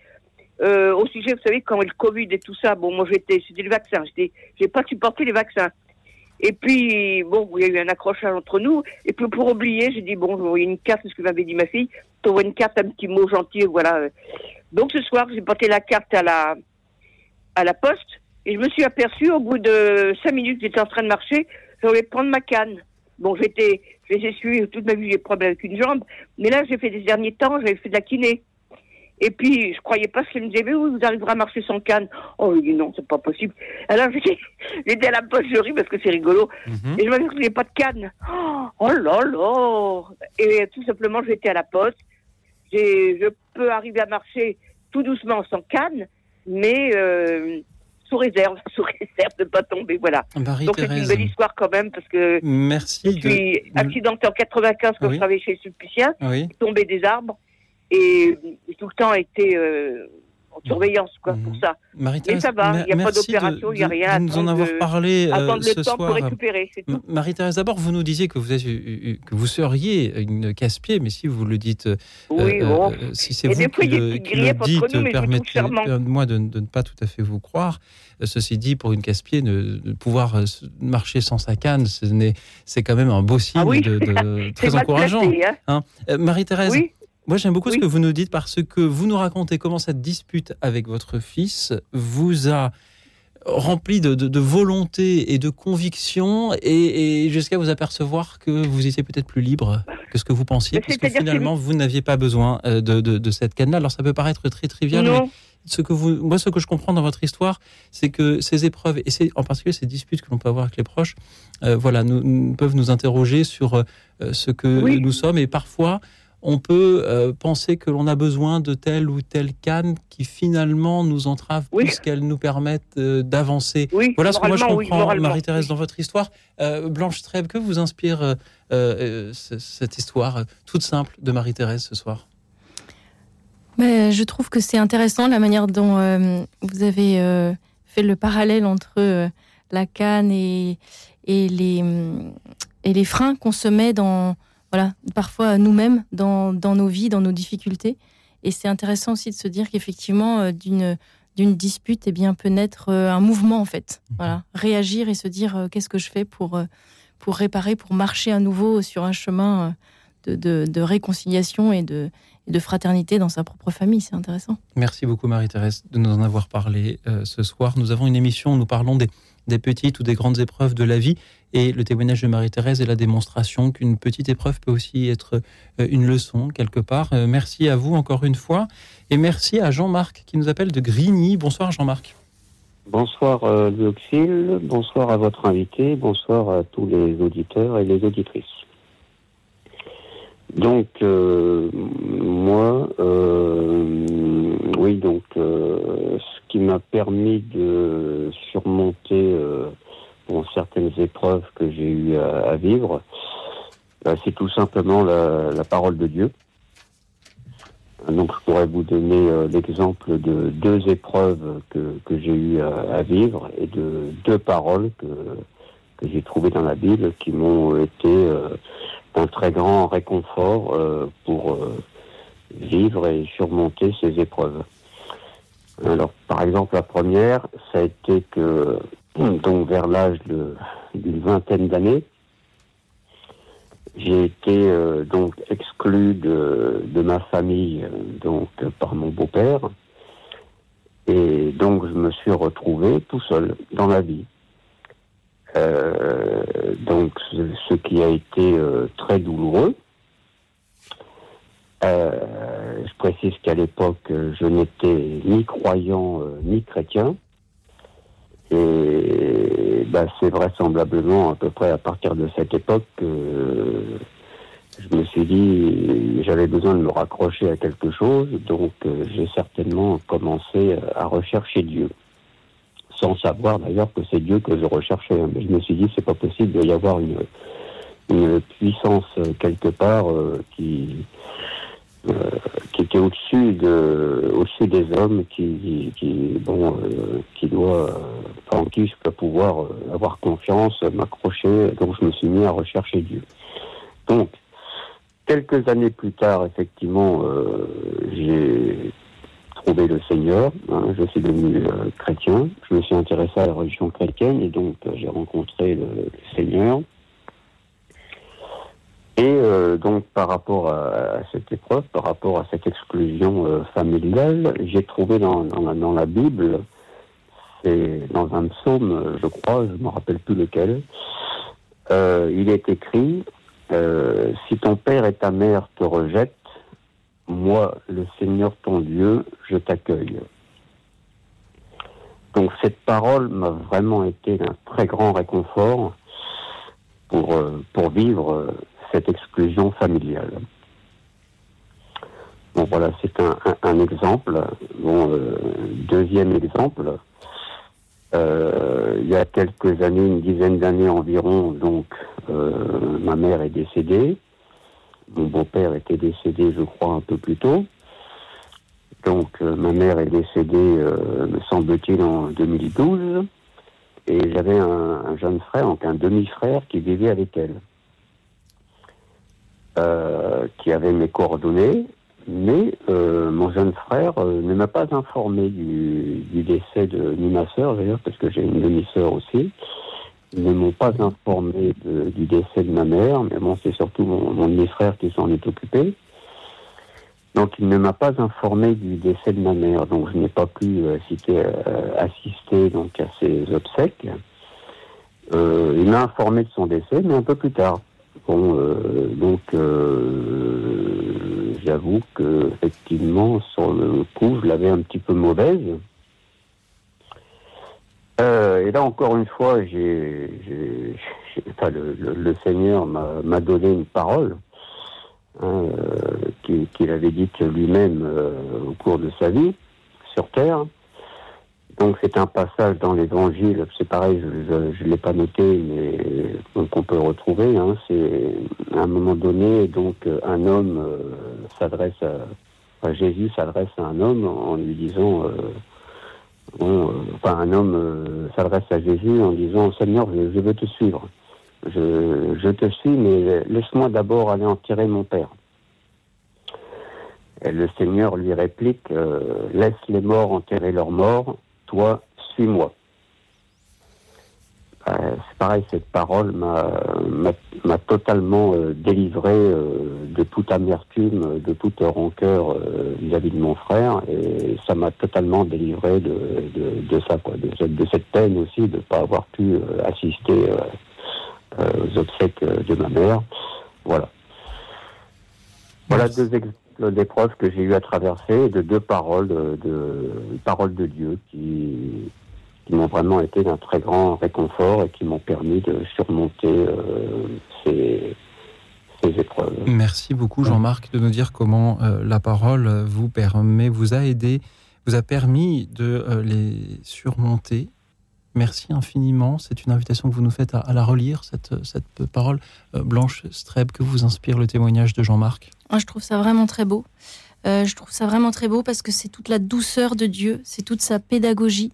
Euh, au sujet, vous savez, quand le Covid et tout ça, bon, moi j'étais, c'était le vaccin, j'étais, j'ai pas supporté les vaccins. Et puis, bon, il y a eu un accrochage entre nous. Et puis, pour oublier, j'ai dit, bon, je vais envoyer une carte, c'est ce que m'avait dit ma fille. T'envoies une carte, un petit mot gentil, voilà. Donc, ce soir, j'ai porté la carte à la, à la poste. Et je me suis aperçue, au bout de cinq minutes, j'étais en train de marcher, je voulais prendre ma canne. Bon, j'étais, je les ai suivis toute ma vie, j'ai des problèmes avec une jambe. Mais là, j'ai fait des derniers temps, j'avais fait de la kiné. Et puis, je croyais pas ce qu'il me disait, mais oui, vous arriverez à marcher sans canne. Oh, je dis non, c'est pas possible. Alors, j'étais à la poste, je ris parce que c'est rigolo. Mhm. Et je m'aperçois que j'ai pas de canne. Oh, oh là là Et tout simplement, j'étais à la poste. Je peux arriver à marcher tout doucement sans canne, mais euh, sous réserve, sous réserve de pas tomber, voilà. Donc c'est une belle histoire quand même, parce que je merci de... suis accidentée en 95 quand Oui. je travaillais chez les Sulpiciens, Oui. tombé des arbres, et j'ai tout le temps été euh, en surveillance, quoi, pour ça. Mais Marie-Thérèse, ça va, il n'y a pas d'opération, il n'y a rien. de nous en avoir parlé euh, ce temps soir. pour récupérer, Marie-Thérèse, d'abord, vous nous disiez que vous, êtes, que vous seriez une casse-pied, mais si vous le dites, euh, Oui, euh, bon. euh, si c'est vous des qui le, qui dites, mais permettez-moi de, de ne pas tout à fait vous croire. Euh, Ceci dit, pour une casse-pied, de pouvoir marcher sans sa canne, c'est quand même un beau signe Ah oui. de, très encourageant. hein. Euh, Marie-Thérèse, Oui. Moi j'aime beaucoup ce que vous nous dites parce que vous nous racontez comment cette dispute avec votre fils vous a rempli de, de- de volonté et de conviction et, et jusqu'à vous apercevoir que vous étiez peut-être plus libre que ce que vous pensiez, parce que finalement vous n'aviez pas besoin euh, de, de- de cette canne-là. Alors ça peut paraître très trivial, Non. mais ce que vous, moi ce que je comprends dans votre histoire, c'est que ces épreuves et c'est en particulier ces disputes que l'on peut avoir avec les proches, euh, voilà, nous, nous- peuvent nous interroger sur euh, ce que Oui. nous sommes et parfois on peut euh, penser que l'on a besoin de telle ou telle canne qui finalement nous entrave Oui. puisqu'elles nous permettent euh, d'avancer. Oui, voilà ce que moi je oui, comprends, moralement, Marie-Thérèse, oui. dans votre histoire. Euh, Blanche Trèbe, que vous inspire euh, euh, ce- cette histoire toute simple de Marie-Thérèse ce soir? Mais je trouve que c'est intéressant la manière dont euh, vous avez euh, fait le parallèle entre euh, la canne et, et, les, et les freins qu'on se met dans, voilà, parfois nous-mêmes dans, dans nos vies, dans nos difficultés. Et c'est intéressant aussi de se dire qu'effectivement, euh, d'une d'une dispute, eh bien, peut naître euh, un mouvement en fait. Voilà, réagir et se dire euh, qu'est-ce que je fais pour pour réparer, pour marcher à nouveau sur un chemin de, de, de réconciliation et de, et de fraternité dans sa propre famille. C'est intéressant. Merci beaucoup Marie-Thérèse de nous en avoir parlé euh, ce soir. Nous avons une émission où nous parlons des, des petites ou des grandes épreuves de la vie et le témoignage de Marie-Thérèse est la démonstration qu'une petite épreuve peut aussi être euh, une leçon quelque part. Euh, merci à vous encore une fois et merci à Jean-Marc qui nous appelle de Grigny. Bonsoir Jean-Marc. Bonsoir euh, Louis Auxil, bonsoir à votre invité, bonsoir à tous les auditeurs et les auditrices. Donc euh, moi, oui donc ce qui m'a permis de surmonter euh, bon, certaines épreuves que j'ai eu à, à vivre, euh, c'est tout simplement la, parole de Dieu. Donc je pourrais vous donner euh, l'exemple de deux épreuves que, j'ai eu à, vivre et de deux paroles que, j'ai trouvées dans la Bible qui m'ont été euh, un très grand réconfort euh, pour euh, vivre et surmonter ces épreuves. Alors par exemple la première, ça a été que donc vers l'âge d'une vingtaine d'années, j'ai été euh, donc exclu de, de ma famille euh, donc par mon beau-père et donc je me suis retrouvé tout seul dans la vie. Euh, donc ce, qui a été euh, très douloureux. Euh, je précise qu'à l'époque je n'étais ni croyant euh, ni chrétien. Et bah, c'est vraisemblablement à peu près à partir de cette époque que je me suis dit j'avais besoin de me raccrocher à quelque chose, donc euh, j'ai certainement commencé à rechercher Dieu, sans savoir d'ailleurs que c'est Dieu que je recherchais. hein. Mais je me suis dit c'est pas possible, il doit y avoir une, une puissance quelque part euh, qui qui était au-dessus de au-dessus des hommes qui qui bon euh, qui doit euh, en qui je peux pouvoir euh, avoir confiance m'accrocher donc je me suis mis à rechercher Dieu donc quelques années plus tard, effectivement, euh, j'ai trouvé le Seigneur. hein, je suis devenu euh, chrétien. Je me suis intéressé à la religion chrétienne et donc euh, j'ai rencontré le Seigneur. Et euh, donc par rapport à, cette épreuve, par rapport à cette exclusion euh, familiale, j'ai trouvé dans, la, Bible, c'est dans un psaume, je crois, je ne me rappelle plus lequel, euh, il est écrit euh, Si ton père et ta mère te rejettent, moi, le Seigneur ton Dieu, je t'accueille. Donc cette parole m'a vraiment été d'un très grand réconfort pour, euh, pour vivre cette exclusion familiale. Bon voilà, c'est un, exemple. Euh, deuxième exemple, euh, il y a quelques années, une dizaine d'années environ, donc euh, ma mère est décédée. Mon beau-père était décédé, je crois, un peu plus tôt. Donc ma mère est décédée, me semble-t-il, en 2012. Et j'avais un jeune frère, donc un demi-frère, qui vivait avec elle. Euh, qui avait mes coordonnées, mais euh, mon jeune frère euh, ne m'a pas informé du, du décès de ni ma sœur d'ailleurs, parce que j'ai une demi-sœur aussi. Ils ne m'ont pas informé de- du décès de ma mère, mais bon, c'est surtout mon, mon demi-frère qui s'en est occupé. Donc il ne m'a pas informé du décès de ma mère, donc je n'ai pas pu euh, citer, euh, assister donc à ses obsèques. Euh, il m'a informé de son décès, mais un peu plus tard. Bon, euh, donc euh, j'avoue que effectivement sur le coup, je l'avais un petit peu mauvaise. Euh, et là encore une fois, j'ai, j'ai- j'ai- enfin, le, Seigneur m'a, m'a donné une parole hein, euh, qu'il, qu'il avait dite lui-même euh, au cours de sa vie sur terre. Donc c'est un passage dans l'Évangile, c'est pareil, je ne l'ai pas noté, mais donc on peut le retrouver. Hein, c'est à un moment donné, donc un homme euh, s'adresse à, enfin, Jésus s'adresse à un homme en lui disant, euh, bon, euh, enfin un homme s'adresse à Jésus en disant Seigneur, je, veux te suivre, je, te suis, mais laisse-moi d'abord aller enterrer mon père. Et le Seigneur lui réplique Laisse les morts enterrer leurs morts, toi, suis-moi. Euh, c'est pareil, cette parole m'a, totalement euh, délivré euh, de toute amertume, de toute rancœur vis-à-vis de mon frère, et ça m'a totalement délivré de, de, de ça, quoi, de, cette- de cette peine aussi de ne pas avoir pu assister aux obsèques de ma mère. Voilà. Voilà deux exemples d'épreuves que j'ai eu à traverser, de deux paroles, de, de paroles de Dieu qui, qui m'ont vraiment été d'un très grand réconfort et qui m'ont permis de surmonter euh, ces, ces épreuves. Merci beaucoup Jean-Marc de nous dire comment euh, la parole vous permet, vous a aidé, vous a permis de euh, les surmonter. Merci infiniment. C'est une invitation que vous nous faites à, à la relire, cette, cette parole. Euh, Blanche Streb, que vous inspire le témoignage de Jean-Marc Moi, je trouve ça vraiment très beau. Euh, je trouve ça vraiment très beau parce que c'est toute la douceur de Dieu, c'est toute sa pédagogie.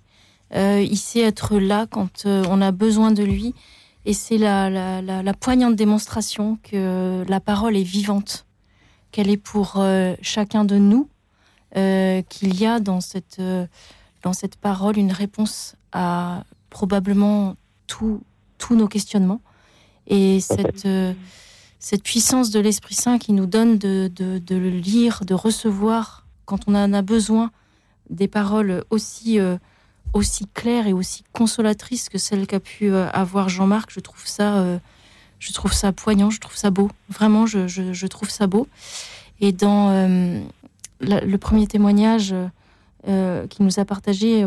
Euh, il sait être là quand euh, on a besoin de lui. Et c'est la, la, la, la poignante démonstration que la parole est vivante, qu'elle est pour euh, chacun de nous, qu'il y a dans cette, dans cette parole une réponse à probablement tous tous nos questionnements. Et cette, cette puissance de l'Esprit Saint qui nous donne de, le lire, de recevoir, quand on en a besoin, des paroles aussi, euh, claires et aussi consolatrices que celles qu'a pu euh, avoir Jean-Marc. Je trouve ça, euh, je trouve ça poignant, je trouve ça beau. Vraiment, je, trouve ça beau. Et dans euh, le premier témoignage qu'il nous a partagé,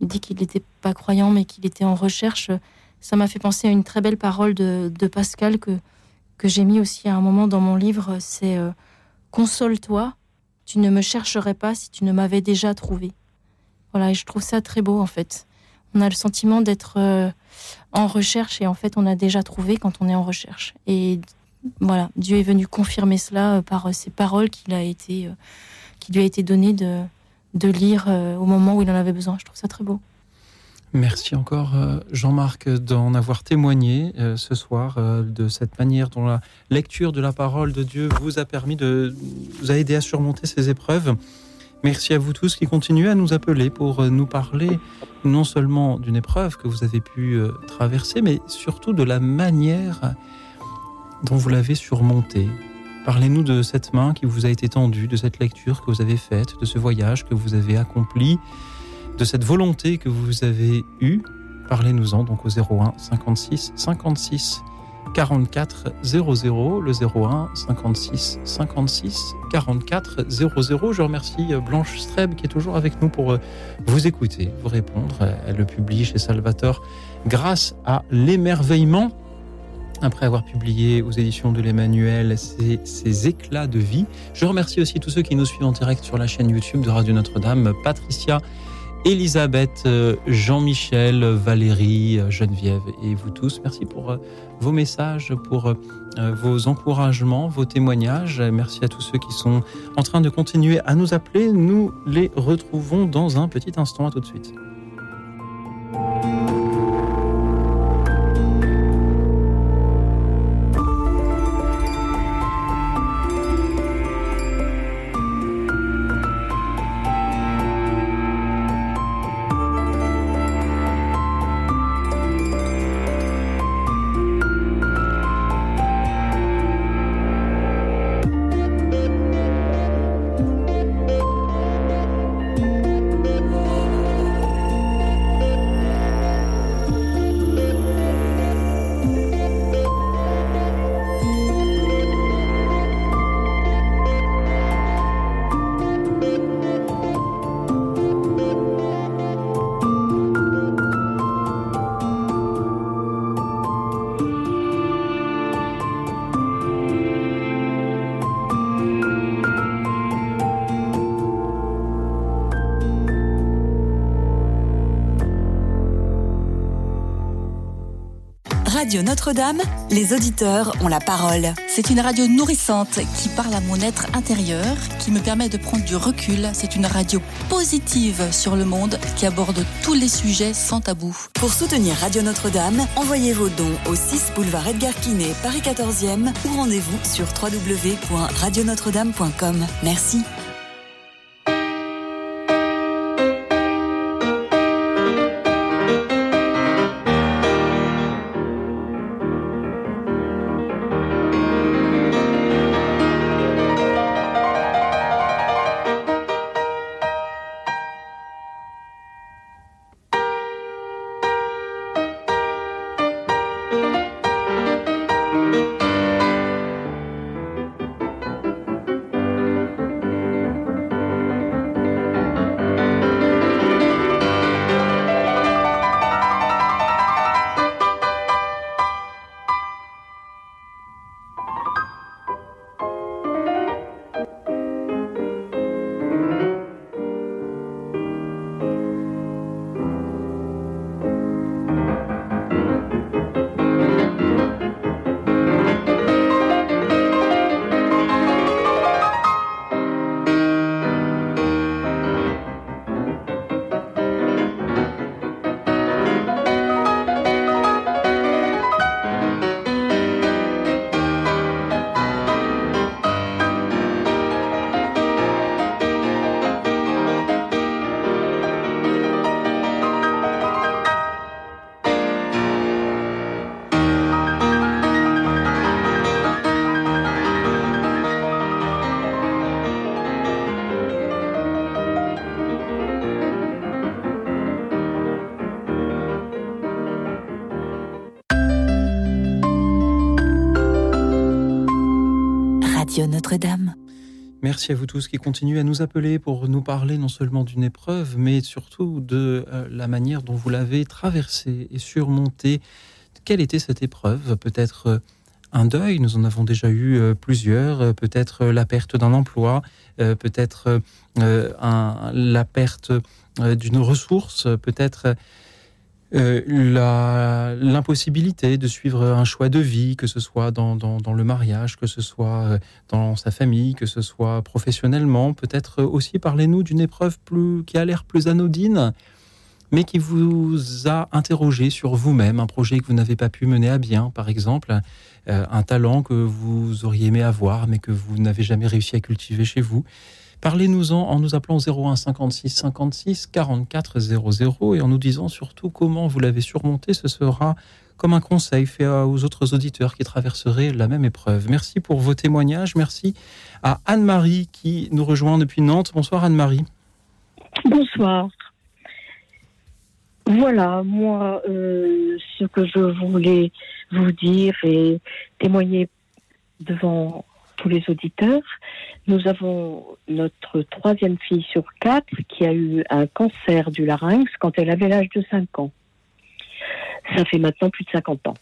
il dit qu'il n'était pas croyant, mais qu'il était en recherche. Ça m'a fait penser à une très belle parole de, de Pascal que, que j'ai mis aussi à un moment dans mon livre. C'est euh, Console-toi, tu ne me chercherais pas si tu ne m'avais déjà trouvé. Voilà, et je trouve ça très beau en fait. On a le sentiment d'être euh, en recherche et en fait on a déjà trouvé quand on est en recherche. Et voilà, Dieu est venu confirmer cela euh, par ces paroles qu'il a été, qui lui a été donné de, lire au moment où il en avait besoin. Je trouve ça très beau. Merci encore euh, Jean-Marc d'en avoir témoigné euh, ce soir euh, de cette manière dont la lecture de la parole de Dieu vous a permis de vous a aidé à surmonter ces épreuves. Merci à vous tous qui continuez à nous appeler pour nous parler non seulement d'une épreuve que vous avez pu traverser, mais surtout de la manière dont vous l'avez surmontée. Parlez-nous de cette main qui vous a été tendue, de cette lecture que vous avez faite, de ce voyage que vous avez accompli de cette volonté que vous avez eue. Parlez-nous-en donc au 01 56 56 44 00, le 01 56 56 44 00. Je remercie Blanche Streb qui est toujours avec nous pour euh, vous écouter, vous répondre. Elle le publie chez Salvator grâce à l'émerveillement. Après avoir publié aux éditions de l'Emmanuel ces, ces, éclats de vie, je remercie aussi tous ceux qui nous suivent en direct sur la chaîne YouTube de Radio Notre-Dame, Patricia, Elisabeth, euh, Jean-Michel, Valérie, euh, Geneviève et vous tous. Merci pour euh, vos messages, pour vos encouragements, vos témoignages. Merci à tous ceux qui sont en train de continuer à nous appeler. Nous les retrouvons dans un petit instant. À tout de suite. Radio Notre-Dame, les auditeurs ont la parole. C'est une radio nourrissante qui parle à mon être intérieur, qui me permet de prendre du recul. C'est une radio positive sur le monde qui aborde tous les sujets sans tabou. Pour soutenir Radio Notre-Dame, envoyez vos dons au 6 boulevard Edgar Quinet, Paris 14e ou rendez-vous sur www.radionotre-dame.com. Merci. Merci à vous tous qui continuez à nous appeler pour nous parler non seulement d'une épreuve, mais surtout de euh, la manière dont vous l'avez traversée et surmontée. Quelle était cette épreuve? Peut-être euh, un deuil, nous en avons déjà eu euh, plusieurs, peut-être la perte d'un emploi, peut-être la perte d'une ressource, peut-être euh, l'impossibilité de suivre un choix de vie, que ce soit dans, le mariage, que ce soit euh, dans sa famille, que ce soit professionnellement. Peut-être aussi parlez-nous d'une épreuve plus, qui a l'air plus anodine, mais qui vous a interrogé sur vous-même, un projet que vous n'avez pas pu mener à bien, par exemple, euh, un talent que vous auriez aimé avoir, mais que vous n'avez jamais réussi à cultiver chez vous. Parlez-nous-en en nous appelant 01 56 56 44 00 et en nous disant surtout comment vous l'avez surmonté. Ce sera comme un conseil fait aux autres auditeurs qui traverseraient la même épreuve. Merci pour vos témoignages. Merci à Anne-Marie qui nous rejoint depuis Nantes. Bonsoir Anne-Marie. Bonsoir. Voilà, moi, euh, ce que je voulais vous dire et témoigner devant tous les auditeurs, nous avons notre troisième fille sur quatre qui a eu un cancer du larynx quand elle avait l'âge de 5 ans. Ça fait maintenant plus de 50 ans.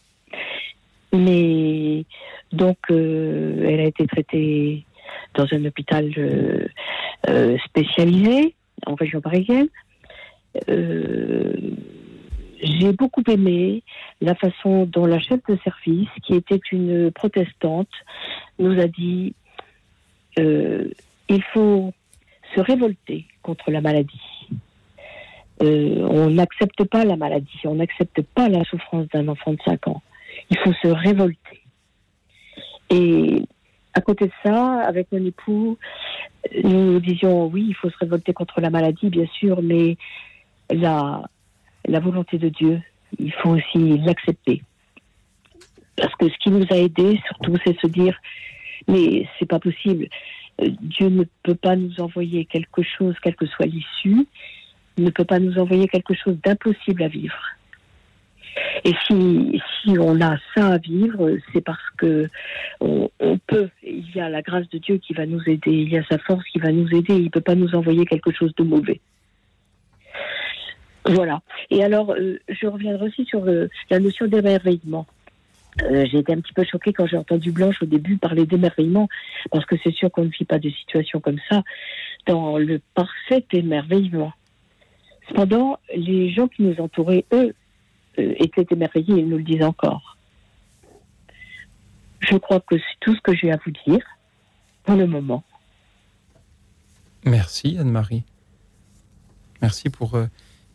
Mais donc, euh, elle a été traitée dans un hôpital euh, euh, spécialisé en région parisienne. J'ai beaucoup aimé la façon dont la chef de service, qui était une protestante, nous a dit il faut se révolter contre la maladie. Euh, on n'accepte pas la maladie, on n'accepte pas la souffrance d'un enfant de 5 ans. Il faut se révolter. Et à côté de ça, avec mon époux, nous disions oui, il faut se révolter contre la maladie, bien sûr, mais la, la volonté de Dieu, il faut aussi l'accepter. Parce que ce qui nous a aidés, surtout, c'est se dire mais c'est pas possible. Euh, Dieu ne peut pas nous envoyer quelque chose, quelle que soit l'issue ne peut pas nous envoyer quelque chose d'impossible à vivre. Et si, on a ça à vivre, c'est parce que on, peut. Il y a la grâce de Dieu qui va nous aider. Il y a sa force qui va nous aider. Il ne peut pas nous envoyer quelque chose de mauvais. Voilà. Et alors, euh, je reviendrai aussi sur euh, la notion d'émerveillement. Euh, j'ai été un petit peu choquée quand j'ai entendu Blanche au début parler d'émerveillement, parce que c'est sûr qu'on ne vit pas de situations comme ça dans le parfait émerveillement. Cependant, les gens qui nous entouraient, eux, étaient émerveillés, ils nous le disent encore. Je crois que c'est tout ce que j'ai à vous dire pour le moment. Merci Anne-Marie. Merci pour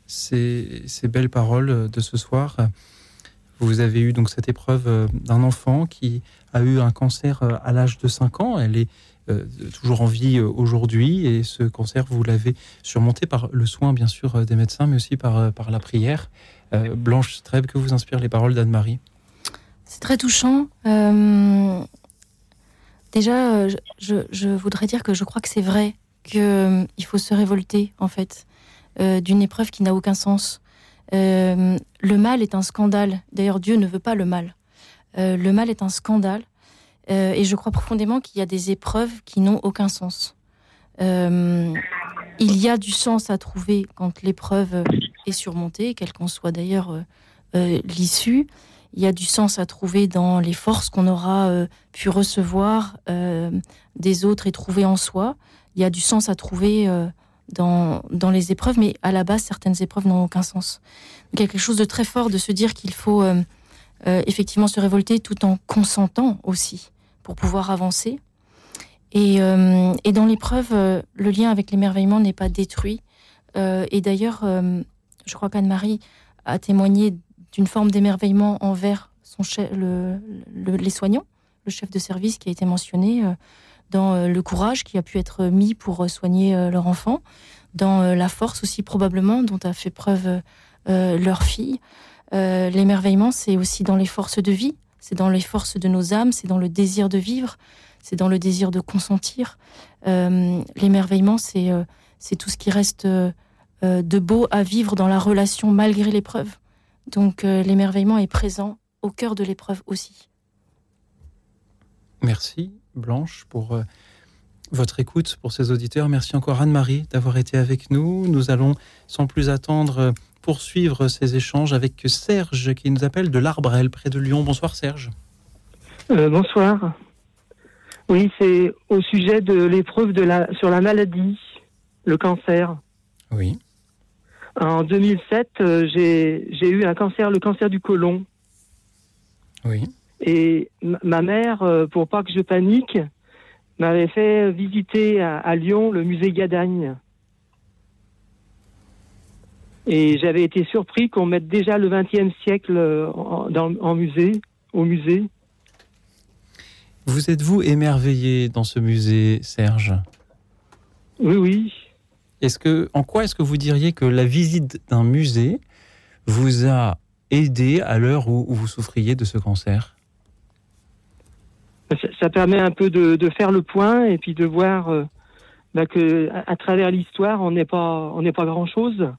ces, belles paroles euh, de ce soir. Vous avez eu donc cette épreuve d'un enfant qui a eu un cancer à l'âge de 5 ans. Elle est euh, toujours en vie euh, aujourd'hui. Et ce cancer, vous l'avez surmonté par le soin, bien sûr, euh, des médecins, mais aussi par, la prière. Blanche Streb, que vous inspirent les paroles d'Anne-Marie? C'est très touchant. déjà, je, voudrais dire que je crois que c'est vrai qu'il faut se révolter, en fait, d'une épreuve qui n'a aucun sens. le mal est un scandale. D'ailleurs, Dieu ne veut pas le mal. le mal est un scandale. Euh, et je crois profondément qu'il y a des épreuves qui n'ont aucun sens. Euh, il y a du sens à trouver quand l'épreuve est surmontée, quelle qu'en soit d'ailleurs euh, l'issue. Il y a du sens à trouver dans les forces qu'on aura pu recevoir des autres et trouver en soi. Il y a du sens à trouver dans, les épreuves, mais à la base, certaines épreuves n'ont aucun sens. il y a quelque chose de très fort de se dire qu'il faut effectivement se révolter tout en consentant aussi pour pouvoir avancer. Et, euh, dans l'épreuve, euh, le lien avec l'émerveillement n'est pas détruit. Euh, et d'ailleurs, je crois qu'Anne-Marie a témoigné d'une forme d'émerveillement envers les soignants, le chef de service qui a été mentionné, dans le courage qui a pu être mis pour soigner leur enfant, dans la force aussi probablement dont a fait preuve leur fille. l'émerveillement, c'est aussi dans les forces de vie, c'est dans les forces de nos âmes, c'est dans le désir de vivre, c'est dans le désir de consentir. Euh, l'émerveillement, c'est euh, tout ce qui reste euh, de beau à vivre dans la relation malgré l'épreuve. Donc l'émerveillement est présent au cœur de l'épreuve aussi. Merci Blanche pour votre écoute, pour ces auditeurs. Merci encore Anne-Marie d'avoir été avec nous. Nous allons sans plus attendre poursuivre ces échanges avec Serge qui nous appelle de l'Arbrel, près de Lyon. Bonsoir Serge. Euh, bonsoir. Oui, c'est au sujet de l'épreuve de la, sur la maladie, le cancer. Oui. En 2007, euh, j'ai eu un cancer, le cancer du côlon. Oui. Et ma mère, euh, pour pas que je panique, m'avait fait visiter à, à Lyon le musée Gadagne. Et j'avais été surpris qu'on mette déjà le XXe siècle euh, en, dans, en musée, au musée. Vous êtes-vous émerveillé dans ce musée, Serge? Oui, oui. Est-ce que, en quoi est-ce que vous diriez que la visite d'un musée vous a aidé à l'heure où, où vous souffriez de ce cancer? Ça, permet un peu de, de faire le point et puis de voir euh, bah, que à, à travers l'histoire, on n'est pas, on n'est pas grand chose,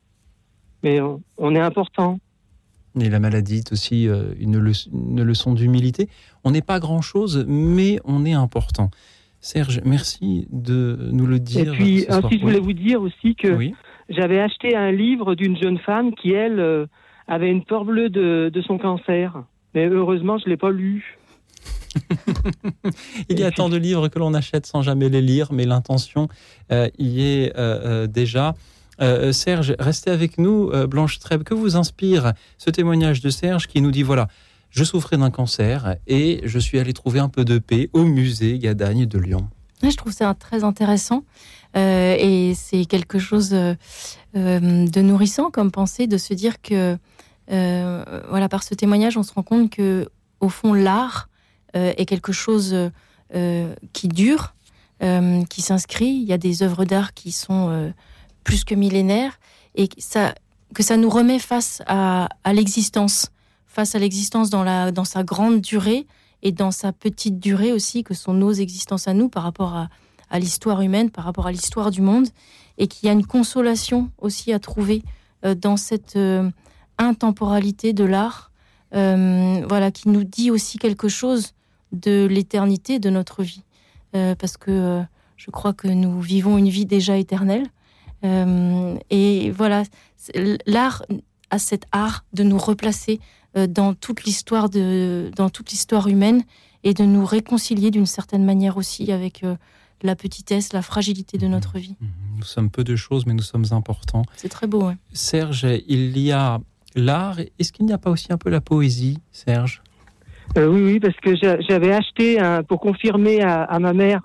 mais on, on est important. Et la maladie est aussi euh, une, leçon, une leçon d'humilité. On n'est pas grand-chose, mais on est important. Serge, merci de nous le dire. Et puis, ce soir. ensuite, je voulais vous dire aussi que Oui. j'avais acheté un livre d'une jeune femme qui, elle, euh, avait une peur bleue de, de son cancer. Mais heureusement, je ne l'ai pas lu. Il y a tant de livres que l'on achète sans jamais les lire, mais l'intention euh, y est euh, euh, déjà. Euh, Serge, restez avec nous, euh, Blanche Trèbe. Que vous inspire ce témoignage de Serge qui nous dit voilà, je souffrais d'un cancer et je suis allé trouver un peu de paix au musée Gadagne de Lyon. Ouais, Je trouve ça très intéressant euh, et c'est quelque chose de nourrissant comme pensée de se dire que euh, voilà par ce témoignage on se rend compte que au fond l'art euh, est quelque chose euh, qui dure, euh, qui s'inscrit. Il y a des œuvres d'art qui sont euh, plus que millénaires et que ça nous remet face à, l'existence, face à l'existence dans dans sa grande durée et dans sa petite durée aussi, que sont nos existences à nous par rapport à, l'histoire humaine, par rapport à l'histoire du monde, et qu'il y a une consolation aussi à trouver euh, dans cette euh, intemporalité de l'art, euh, voilà, qui nous dit aussi quelque chose de l'éternité de notre vie, Euh, parce que euh, je crois que nous vivons une vie déjà éternelle, Euh, et voilà, l'art a cet art de nous replacer dans toute l'histoire de dans toute l'histoire humaine et de nous réconcilier d'une certaine manière aussi avec la petitesse, la fragilité de notre vie. Nous sommes peu de choses, mais nous sommes importants. C'est très beau. ouais. Serge, il y a l'art. Est-ce qu'il n'y a pas aussi un peu la poésie, Serge? Euh, oui, oui, parce que j'a- j'avais acheté, un- pour confirmer à, à ma mère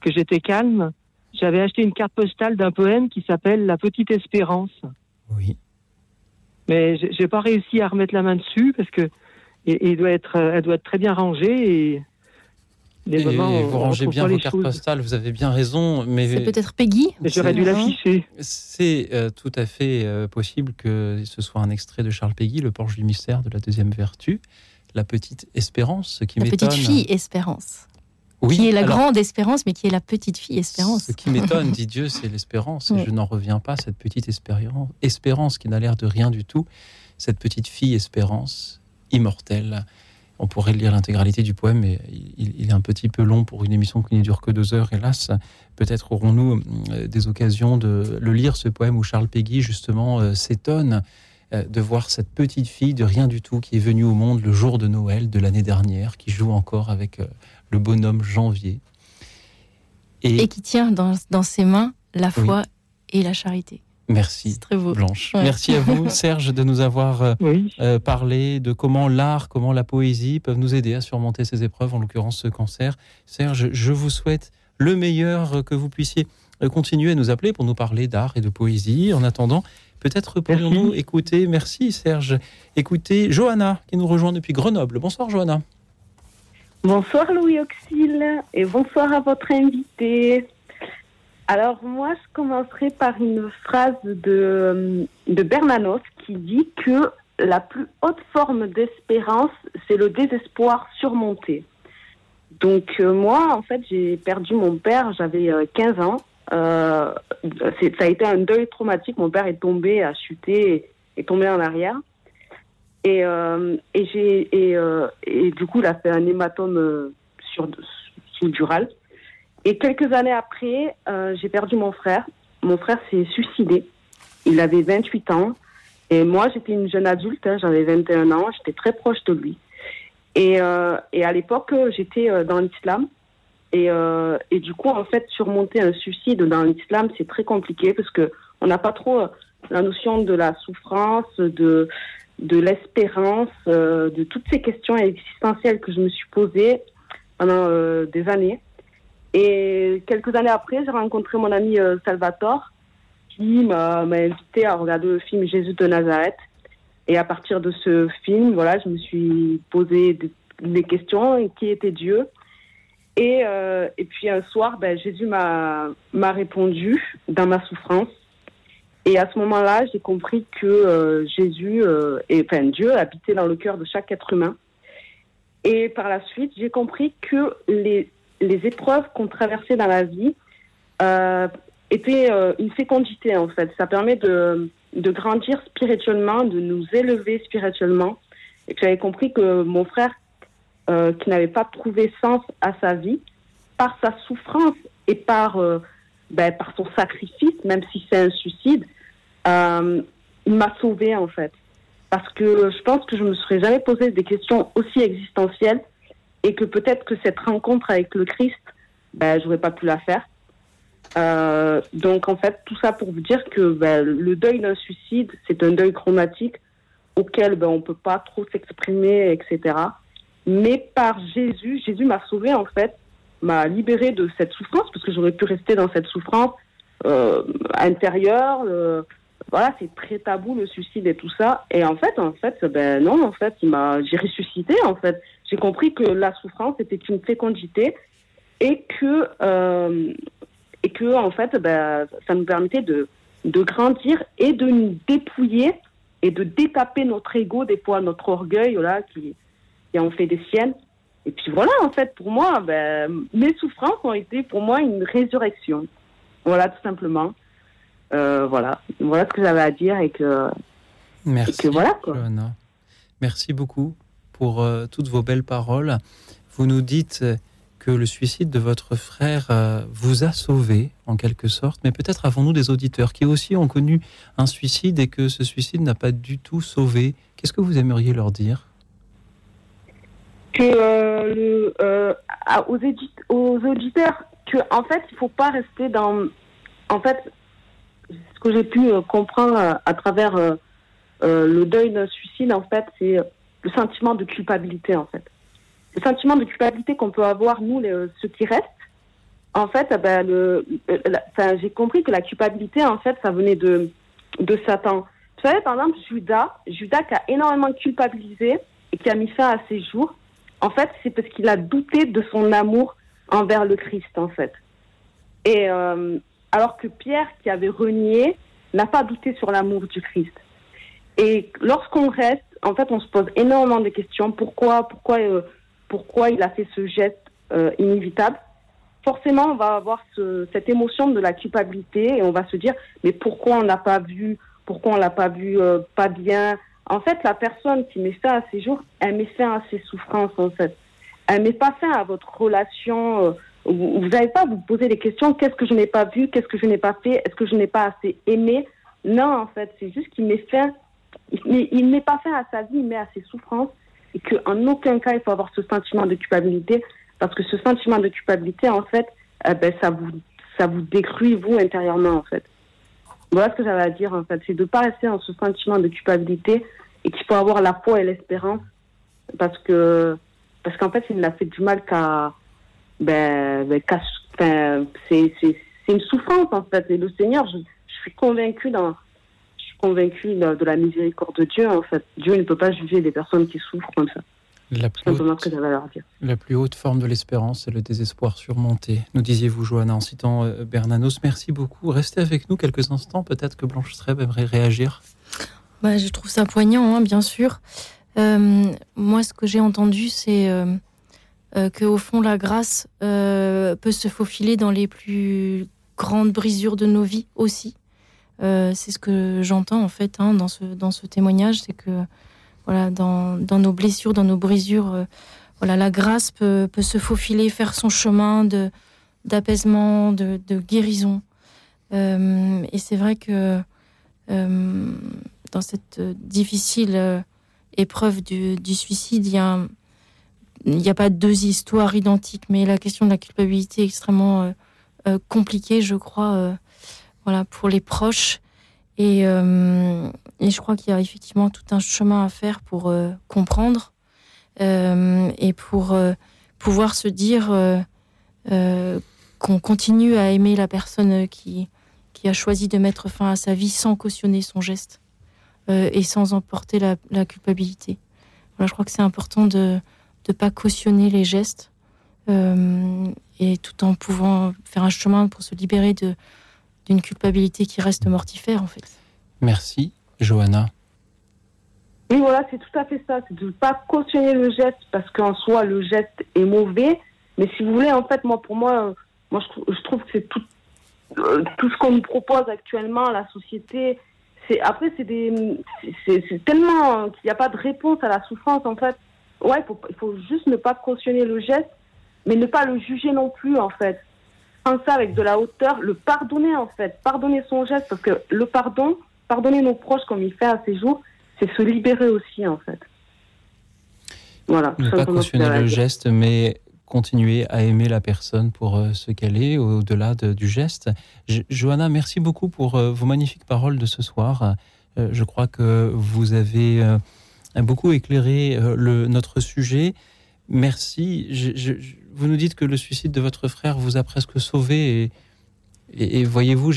que j'étais calme, j'avais acheté une carte postale d'un poème qui s'appelle La Petite Espérance. Oui. Mais j'ai pas réussi à remettre la main dessus parce que il, doit être, elle doit être très bien rangée et les Et moments, on- vous on rangez bien vos les cartes choses. postales, vous avez bien raison. Mais C'est peut-être Peggy Mais j'aurais dû l'afficher. C'est euh, tout à fait euh, possible que ce soit un extrait de Charles Péguy, Le Porche du mystère de la deuxième vertu, La petite espérance, ce qui La m'étonne. petite fille Espérance. Oui, qui est la alors, grande espérance, mais qui est la petite fille Espérance. Ce qui m'étonne, dit Dieu, c'est l'espérance. Et je n'en reviens pas, cette petite espérance, espérance qui n'a l'air de rien du tout. Cette petite fille espérance, immortelle. On pourrait lire l'intégralité du poème, mais il, il est un petit peu long pour une émission qui ne dure que deux heures, hélas. Peut-être aurons-nous euh, des occasions de le lire, ce poème où Charles Péguy, justement, euh, s'étonne de voir cette petite fille de rien du tout qui est venue au monde le jour de Noël de l'année dernière, qui joue encore avec euh, le bonhomme Janvier. Et qui tient dans, dans ses mains la foi et la charité. Merci, très beau. Blanche. Ouais. Merci à vous, Serge, de nous avoir euh, Oui. euh, parlé de comment l'art, comment la poésie peuvent nous aider à surmonter ces épreuves, en l'occurrence ce cancer. Serge, je vous souhaite le meilleur, euh, que vous puissiez euh, continuer à nous appeler pour nous parler d'art et de poésie. En attendant, peut-être pourrions-nous écouter, merci Serge, écouter Johanna qui nous rejoint depuis Grenoble. Bonsoir Johanna. Bonsoir Louis Auxil et bonsoir à votre invité. Alors moi, je commencerai par une phrase de, de Bernanos qui dit que la plus haute forme d'espérance, c'est le désespoir surmonté. Donc euh, moi, en fait, j'ai perdu mon père, j'avais euh, 15 ans. Euh, ça a été un deuil traumatique. Mon père est tombé, a chuté, est tombé en arrière. Et, euh, et, j'ai, et, euh, et du coup, il a fait un hématome sur, sous le dural. Et quelques années après, j'ai perdu mon frère. Mon frère s'est suicidé. Il avait 28 ans. Et moi, j'étais une jeune adulte, hein, j'avais 21 ans, j'étais très proche de lui. Et, et à l'époque, j'étais dans l'islam. Et, euh, et du coup, en fait, surmonter un suicide dans l'islam, c'est très compliqué parce que on n'a pas trop euh, la notion de la souffrance, de, de l'espérance, euh, de toutes ces questions existentielles que je me suis posées pendant des années. Et quelques années après, j'ai rencontré mon ami Salvatore, qui m'a invité à regarder le film Jésus de Nazareth. Et à partir de ce film, voilà, je me suis posé des, des questions qui était Dieu. Et, euh, et puis un soir, ben, Jésus m'a répondu dans ma souffrance. Et à ce moment-là, j'ai compris que euh, Jésus, euh, et enfin Dieu, habitait dans le cœur de chaque être humain. Et par la suite, j'ai compris que les, les épreuves qu'on traversait dans la vie étaient une fécondité, en fait. Ça permet de, de grandir spirituellement, de nous élever spirituellement. Et j'avais compris que mon frère, euh, qui n'avait pas trouvé sens à sa vie, par sa souffrance et par, euh, ben, par son sacrifice, même si c'est un suicide, euh, il m'a sauvé en fait. Parce que je pense que je me serais jamais posé des questions aussi existentielles et que peut-être que cette rencontre avec le Christ, ben, j'aurais pas pu la faire. Donc en fait, tout ça pour vous dire que ben, le deuil d'un suicide, c'est un deuil traumatique auquel ben, on peut pas trop s'exprimer, etc. Mais par Jésus, Jésus m'a sauvé en fait, m'a libéré de cette souffrance parce que j'aurais pu rester dans cette souffrance euh, intérieure. euh, voilà, c'est très tabou le suicide et tout ça. Et en fait, en fait, ben non, en fait, il m'a, j'ai ressuscité. En fait, j'ai compris que la souffrance était une fécondité et que euh, et que en fait, ben, ça nous permettait de de grandir et de nous dépouiller et de détaper notre ego, des fois notre orgueil, là, qui, qui en fait des siennes. Et puis voilà, en fait, pour moi, ben, mes souffrances ont été pour moi une résurrection. Voilà, tout simplement. Euh, voilà, voilà ce que j'avais à dire et que, Merci. et que voilà quoi. Johanna. Merci beaucoup pour euh, toutes vos belles paroles. Vous nous dites euh, que le suicide de votre frère euh, vous a sauvé, en quelque sorte, mais peut-être avons-nous des auditeurs qui aussi ont connu un suicide et que ce suicide n'a pas du tout sauvé. Qu'est-ce que vous aimeriez leur dire? Que euh, euh, aux, auditeurs que en fait il faut pas rester dans en fait ce que j'ai pu euh, comprendre euh, à travers le deuil d'un suicide en fait c'est le sentiment de culpabilité en fait. Le sentiment de culpabilité qu'on peut avoir nous les, ceux qui restent en fait eh ben, j'ai compris que la culpabilité en fait ça venait de de Satan. Vous savez par exemple Judas Judas qui a énormément culpabilisé et qui a mis fin à ses jours en fait, c'est parce qu'il a douté de son amour envers le Christ, en fait. Et euh, alors que Pierre, qui avait renié, n'a pas douté sur l'amour du Christ. Et lorsqu'on reste, en fait, on se pose énormément de questions. Pourquoi, pourquoi, euh, pourquoi il a fait ce geste euh, inévitable? Forcément, on va avoir ce- cette émotion de la culpabilité et on va se dire, mais pourquoi on n'a pas vu, pourquoi on l'a pas vu euh, pas bien En fait, la personne qui met fin à ses jours, elle met fin à ses souffrances, en fait. Elle met pas fin à votre relation. euh, vous n'avez pas à vous poser des questions. Qu'est-ce que je n'ai pas vu? Qu'est-ce que je n'ai pas fait? Est-ce que je n'ai pas assez aimé? Non, en fait, c'est juste qu'il met fin. Il il met pas fin à sa vie, il met à ses souffrances. Et qu'en aucun cas, il faut avoir ce sentiment de culpabilité. Parce que ce sentiment de culpabilité, en fait, eh ben, ça, vous, ça vous détruit, vous, intérieurement, en fait. Voilà ce que j'avais à dire, en fait. C'est de ne pas rester dans ce sentiment de culpabilité et qu'il faut avoir la foi et l'espérance. Parce que, parce qu'en fait, il n'a fait du mal qu'à, ben, ben, enfin, c'est, c'est, c'est une souffrance, en fait. Et le Seigneur, je, je suis convaincue dans, je suis convaincue de, de la miséricorde de Dieu, en fait. Dieu ne peut pas juger des personnes qui souffrent comme ça. La C'est plus, simplement haute, ce que j'avais à leur dire. la plus haute forme de l'espérance, c'est le désespoir surmonté. Nous disiez-vous, Johanna, en citant euh, Bernanos. Merci beaucoup. Restez avec nous quelques instants. Peut-être que Blanche Streb aimerait réagir. Bah, je trouve ça poignant, hein, bien sûr. Euh, moi, ce que j'ai entendu, c'est euh, euh, que au fond, la grâce euh, peut se faufiler dans les plus grandes brisures de nos vies aussi. C'est ce que j'entends en fait hein, dans ce témoignage, c'est que voilà, dans, nos blessures, dans nos brisures, voilà, la grâce peut, se faufiler, faire son chemin d'apaisement, de, guérison. Et c'est vrai que dans cette euh, difficile euh, épreuve du, suicide, il n'y a pas deux histoires identiques, mais la question de la culpabilité est extrêmement euh, compliquée, je crois, voilà, pour les proches. Et, je crois qu'il y a effectivement tout un chemin à faire pour comprendre et pour pouvoir se dire qu'on continue à aimer la personne qui a choisi de mettre fin à sa vie sans cautionner son geste et sans emporter la, la culpabilité. Voilà, je crois que c'est important de ne pas cautionner les gestes et tout en pouvant faire un chemin pour se libérer de d'une culpabilité qui reste mortifère en fait. Merci, Johanna. Oui, voilà, c'est tout à fait ça. C'est de ne pas cautionner le geste parce qu'en soi, le geste est mauvais. Mais si vous voulez, en fait, moi, pour moi, moi je, trouve que c'est tout, euh, tout ce qu'on nous propose actuellement, la société. C'est, après, c'est, des, c'est, tellement qu'il n'y a pas de réponse à la souffrance, en fait. Ouais, il faut juste ne pas cautionner le geste, mais ne pas le juger non plus, en fait. Prendre ça avec de la hauteur, le pardonner, en fait. Pardonner son geste, parce que le pardon, pardonner nos proches comme il fait à ses jours, c'est se libérer aussi, en fait. Voilà. Ne pas cautionner le geste, mais continuer à aimer la personne pour euh, ce qu'elle est, au-delà du geste. Johanna, merci beaucoup pour euh, vos magnifiques paroles de ce soir. Euh, je crois que vous avez beaucoup éclairé le, notre sujet. Merci. vous nous dites que le suicide de votre frère vous a presque sauvé et, et, et voyez-vous,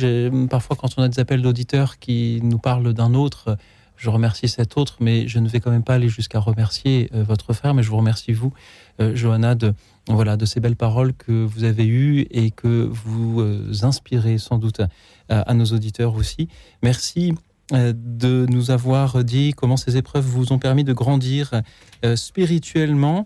parfois quand on a des appels d'auditeurs qui nous parlent d'un autre, je remercie cet autre, mais je ne vais quand même pas aller jusqu'à remercier euh, votre frère, mais je vous remercie vous, euh, Johanna, de, voilà, de ces belles paroles que vous avez eues et que vous euh, inspirez sans doute à, nos auditeurs aussi. Merci de nous avoir dit comment ces épreuves vous ont permis de grandir spirituellement.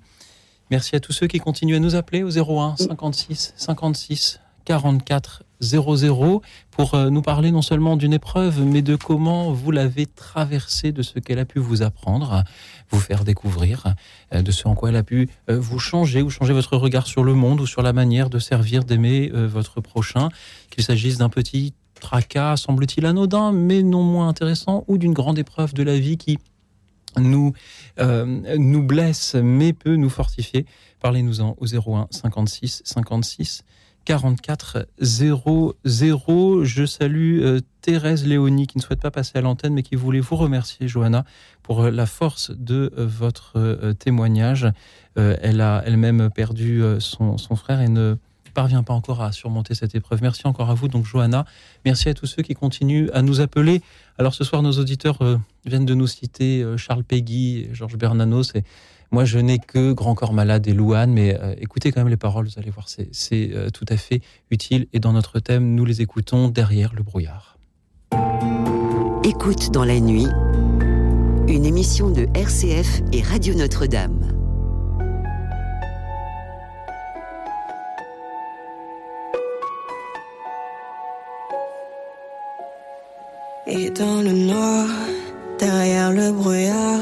Merci à tous ceux qui continuent à nous appeler au 01 56 56 44 00 pour euh, nous parler non seulement d'une épreuve, mais de comment vous l'avez traversée, de ce qu'elle a pu vous apprendre, vous faire découvrir, euh, de ce en quoi elle a pu euh, vous changer ou changer votre regard sur le monde ou sur la manière de servir, d'aimer votre prochain, qu'il s'agisse d'un petit tracas, semble-t-il anodin, mais non moins intéressant, ou d'une grande épreuve de la vie qui nous, nous blesse, mais peut nous fortifier. Parlez-nous-en au 01 56 56 44 00. Je salue euh, Thérèse Léonie qui ne souhaite pas passer à l'antenne mais qui voulait vous remercier, Johanna, pour euh, la force de euh, votre témoignage. elle a elle-même perdu son, frère et ne parvient pas encore à surmonter cette épreuve. Merci encore à vous, donc Johanna. Merci à tous ceux qui continuent à nous appeler. Alors ce soir, nos auditeurs viennent de nous citer Charles Peggy, Georges Bernanos et moi, je n'ai que Grand Corps Malade et Louane, mais euh, écoutez quand même les paroles, vous allez voir, c'est euh, tout à fait utile. Et dans notre thème, nous les écoutons derrière le brouillard. Écoute dans la nuit, une émission de RCF et Radio Notre-Dame. Et dans le noir, derrière le brouillard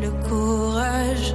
le courage.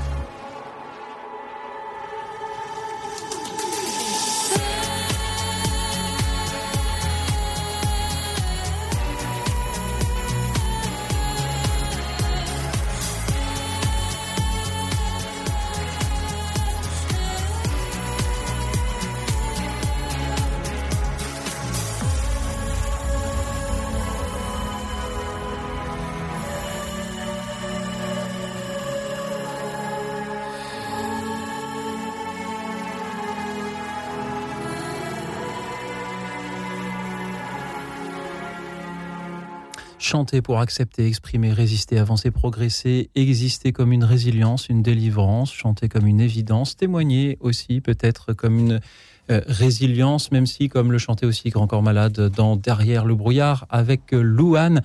Chanter pour accepter, exprimer, résister, avancer, progresser, exister comme une résilience, une délivrance, chanter comme une évidence, témoigner aussi peut-être comme une euh, résilience, même si, comme le chantait aussi Grand Corps Malade dans Derrière le brouillard avec euh, Louane,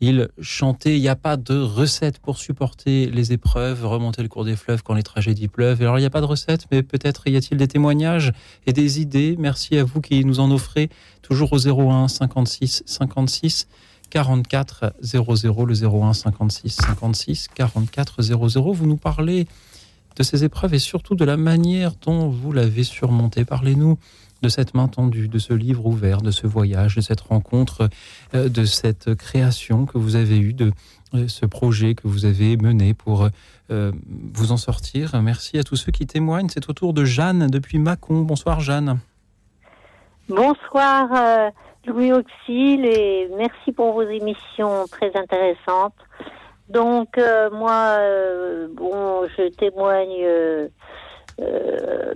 il chantait, il n'y a pas de recette pour supporter les épreuves, remonter le cours des fleuves quand les tragédies pleuvent. Alors il n'y a pas de recette, mais peut-être y a-t-il des témoignages et des idées. Merci à vous qui nous en offrez, toujours au 01 56 56 44 00, le 01 56 56 44 00. Vous nous parlez de ces épreuves et surtout de la manière dont vous l'avez surmonté. Parlez-nous de cette main tendue, de ce livre ouvert, de ce voyage, de cette rencontre, euh, de cette création que vous avez eue, de euh, ce projet que vous avez mené pour euh, vous en sortir. Merci à tous ceux qui témoignent. C'est au tour de Jeanne depuis Mâcon. Bonsoir Jeanne. Bonsoir Louis Auxil et merci pour vos émissions très intéressantes. Donc euh, moi, euh, bon, je témoigne euh, euh,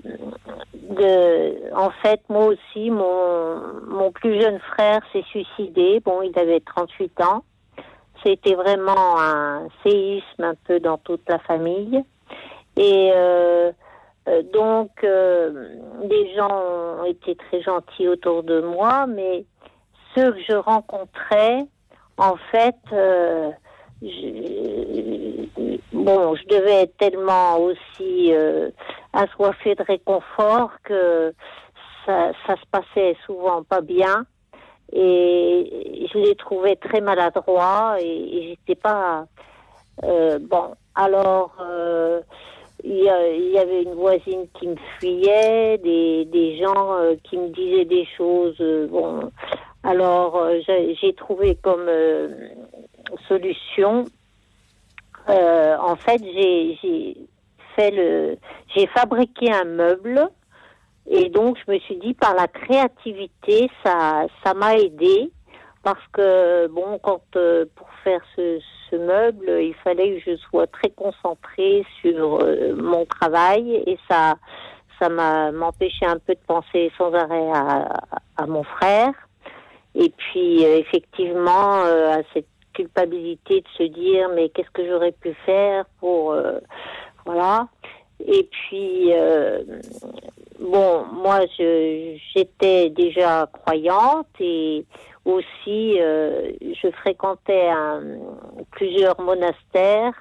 de, en fait, moi aussi, mon, mon plus jeune frère s'est suicidé. Bon, il avait 38 ans. C'était vraiment un séisme un peu dans toute la famille. Et euh, euh, donc, les gens ont été très gentils autour de moi, mais que je rencontrais, en fait, euh, je, bon, je devais être tellement aussi euh, assoiffée de réconfort que ça, ça se passait souvent pas bien. Et je les trouvais très maladroits et, j'étais pas euh, bon. Alors, euh, il y, avait une voisine qui me fuyait, des, gens qui me disaient des choses. bon, alors euh, j'ai trouvé comme euh, solution. euh, en fait, j'ai fait le, j'ai fabriqué un meuble et donc je me suis dit par la créativité, ça, ça m'a aidé parce que bon, quand pour faire ce, ce meuble, il fallait que je sois très concentrée sur mon travail et ça, ça m'a m'empêchait un peu de penser sans arrêt à, à mon frère. Et puis euh, effectivement, euh, à cette culpabilité de se dire mais qu'est-ce que j'aurais pu faire pour euh, voilà. Et puis euh, bon, moi j'étais déjà croyante et aussi euh, je fréquentais un- plusieurs monastères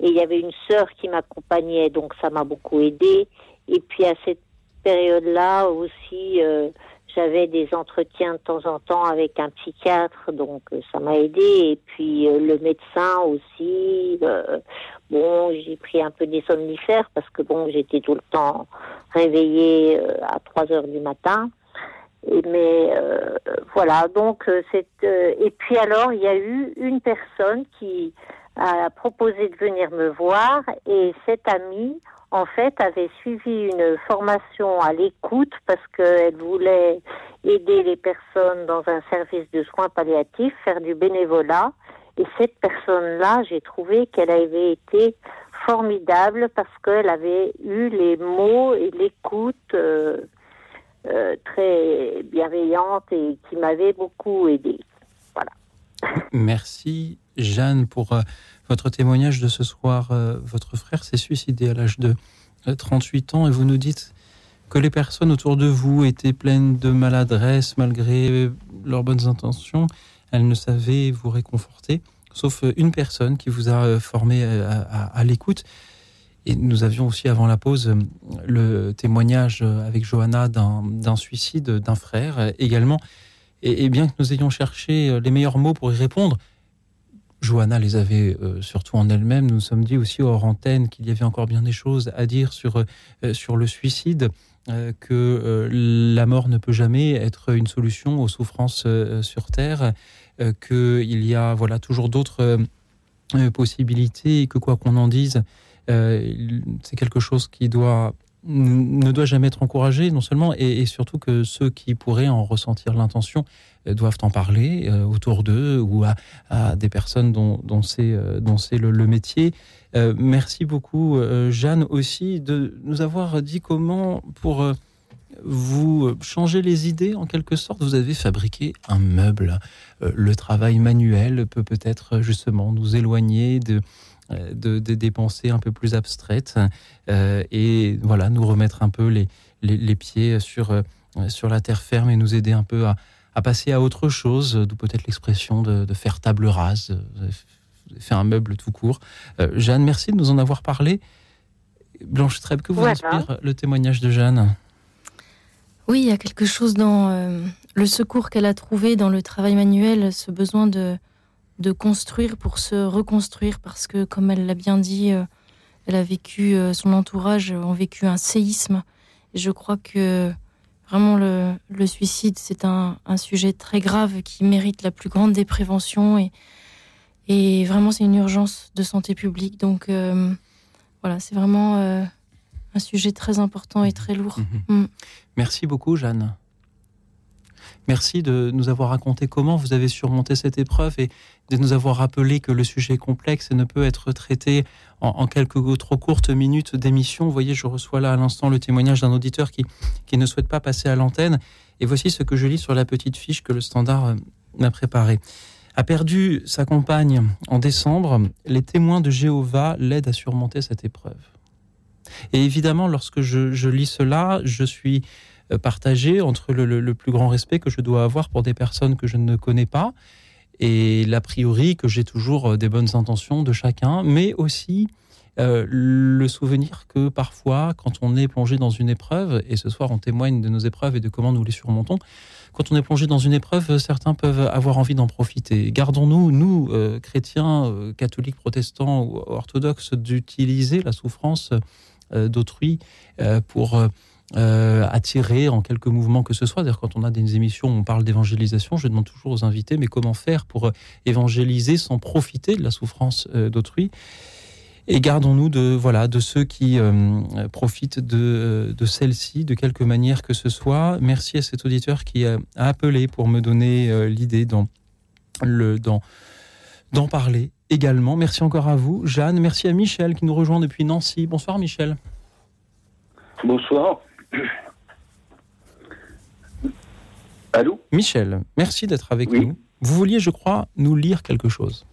Et il y avait une sœur qui m'accompagnait, donc ça m'a beaucoup aidé. Et puis à cette période-là aussi, euh, j'avais des entretiens de temps en temps avec un psychiatre, donc euh, ça m'a aidé. Et puis euh, le médecin aussi. euh, bon, j'ai pris un peu des somnifères parce que bon, j'étais tout le temps réveillée à 3 heures du matin. Mais voilà, donc c'est et puis alors il y a eu une personne qui a proposé de venir me voir et cette amie en fait avait suivi une formation à l'écoute parce qu'elle voulait aider les personnes dans un service de soins palliatifs, faire du bénévolat. Et cette personne-là, j'ai trouvé qu'elle avait été formidable parce qu'elle avait eu les mots et l'écoute euh, euh, très bienveillante et qui m'avait beaucoup aidé. Merci Jeanne pour euh, votre témoignage de ce soir. Euh, votre frère s'est suicidé à l'âge de euh, 38 ans et vous nous dites que les personnes autour de vous étaient pleines de maladresse malgré euh, leurs bonnes intentions. Elles ne savaient vous réconforter, sauf euh, une personne qui vous a euh, formé euh, à, à- l'écoute. Et nous avions aussi avant la pause euh, le témoignage euh, avec Johanna d'un suicide d'un frère euh, également. Et, bien que nous ayons cherché euh, les meilleurs mots pour y répondre, Johanna les avait euh, surtout en elle-même. Nous nous sommes dit aussi hors antenne qu'il y avait encore bien des choses à dire sur, euh, sur le suicide, que la mort ne peut jamais être une solution aux souffrances sur Terre, qu'il y a voilà, toujours d'autres possibilités et que quoi qu'on en dise, c'est quelque chose qui doit ne doit jamais être encouragé, non seulement, et, surtout que ceux qui pourraient en ressentir l'intention euh, doivent en parler euh, autour d'eux ou à, des personnes dont, dont c'est euh, dont c'est le, le métier. Merci beaucoup, Jeanne, aussi, de nous avoir dit comment, pour vous changer les idées, en quelque sorte, vous avez fabriqué un meuble. Le travail manuel peut peut-être justement nous éloigner de, de, de- des pensées un peu plus abstraites euh, et voilà, nous remettre un peu les, les, les pieds sur, euh, sur la terre ferme et nous aider un peu à, à passer à autre chose, d'où peut-être l'expression de, de faire table rase, euh, faire un meuble tout court. Euh, Jeanne, merci de nous en avoir parlé. Blanche Treb, que vous Voilà. inspire le témoignage de Jeanne? Oui, il y a quelque chose dans euh, le secours qu'elle a trouvé dans le travail manuel, ce besoin de, de construire pour se reconstruire, parce que, comme elle l'a bien dit, euh, elle a vécu, euh, son entourage ont vécu un séisme. Et je crois que vraiment le, le suicide, c'est un, un sujet très grave qui mérite la plus grande des préventions. Et, et vraiment, c'est une urgence de santé publique. Donc, euh, voilà, c'est vraiment euh, un sujet très important et très lourd. Mm. Merci beaucoup, Jeanne. Merci de nous avoir raconté comment vous avez surmonté cette épreuve et de nous avoir rappelé que le sujet est complexe et ne peut être traité en, quelques trop courtes minutes d'émission. Vous voyez, je reçois là à l'instant le témoignage d'un auditeur qui, qui ne souhaite pas passer à l'antenne. Et voici ce que je lis sur la petite fiche que le standard euh, m'a préparée. A perdu sa compagne en décembre, les témoins de Jéhovah l'aident à surmonter cette épreuve. Et évidemment, lorsque je, lis cela, je suis partagé entre le, plus grand respect que je dois avoir pour des personnes que je ne connais pas et l'a priori que j'ai toujours euh, des bonnes intentions de chacun, mais aussi euh, le souvenir que parfois, quand on est plongé dans une épreuve, et ce soir on témoigne de nos épreuves et de comment nous les surmontons, quand on est plongé dans une épreuve, certains peuvent avoir envie d'en profiter. Gardons-nous, nous, euh, chrétiens, euh, catholiques, protestants ou orthodoxes, d'utiliser la souffrance euh, d'autrui euh, pour euh, attirer en quelques mouvements que ce soit. D'ailleurs, quand on a des émissions où on parle d'évangélisation, je demande toujours aux invités, mais comment faire pour euh, évangéliser sans profiter de la souffrance euh, d'autrui? Et gardons-nous de ceux qui profitent de, celle-ci de quelque manière que ce soit. Merci à cet auditeur qui a, appelé pour me donner l'idée d'en parler également. Merci encore à vous, Jeanne. Merci à Michel qui nous rejoint depuis Nancy. Bonsoir, Michel. Bonsoir. Allô Michel, merci d'être avec nous. Vous vouliez, je crois, nous lire quelque chose.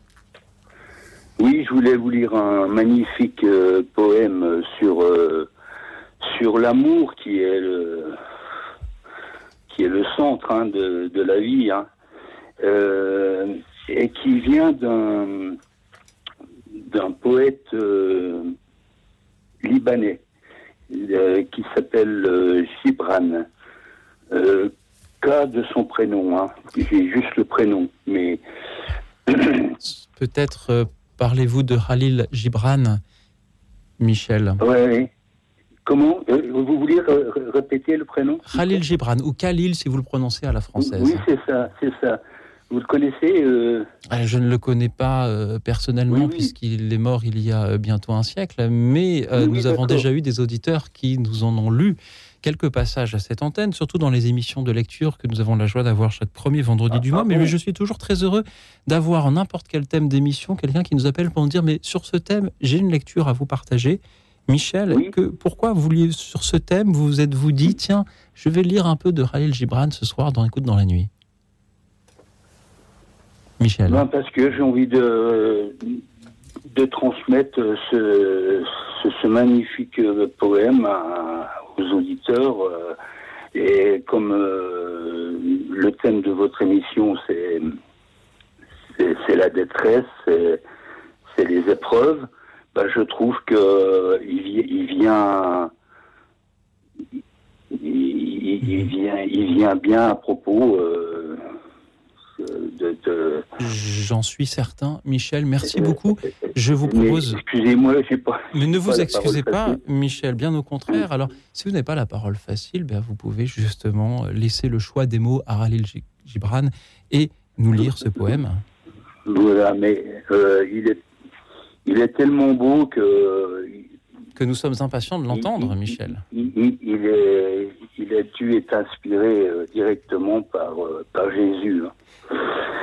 Oui, je voulais vous lire un magnifique euh, poème sur euh, sur l'amour qui est le qui est le centre hein, de, de la vie hein, euh, et qui vient d'un d'un poète libanais euh, qui s'appelle euh, Gibran. Euh, K de son prénom, hein. j'ai juste le prénom, mais Peut-être euh, parlez-vous de Khalil Gibran, Michel. ouais. Comment Vous voulez répéter le prénom? Khalil Gibran, ou Khalil si vous le prononcez à la française. Oui, c'est ça, c'est ça. Vous le connaissez euh, Ah, Je ne le connais pas euh, personnellement puisqu'il est mort il y a euh, bientôt un siècle, mais euh, Oui, nous avons déjà eu des auditeurs qui nous en ont lu quelques passages à cette antenne, surtout dans les émissions de lecture que nous avons la joie d'avoir chaque premier vendredi Ah, du mois. mais je suis toujours très heureux d'avoir en n'importe quel thème d'émission quelqu'un qui nous appelle pour nous dire mais sur ce thème j'ai une lecture à vous partager. Michel, que, pourquoi vous vouliez sur ce thème vous vous êtes vous dit tiens je vais lire un peu de Khalil Gibran ce soir dans Écoute dans la nuit? Michel. Parce que j'ai envie de, de transmettre ce, magnifique poème aux auditeurs. Et comme euh, le thème de votre émission, c'est c'est- la détresse, c'est les épreuves, ben, je trouve que il, vi- il vient il vient il vient bien à propos euh, de, de- J'en suis certain. Michel, merci beaucoup. Je vous propose. Excusez-moi, j'ai pas. Mais ne vous pas excusez pas, facile. Michel, bien au contraire. Alors, si vous n'avez pas la parole facile, ben, vous pouvez justement laisser le choix des mots à Khalil Gi- Gibran et nous lire ce poème. Voilà, mais euh, il est il est tellement beau que Que nous sommes impatients de l'entendre, Michel. il, il- il est il a dû être inspiré euh, directement par euh, par Jésus. hein.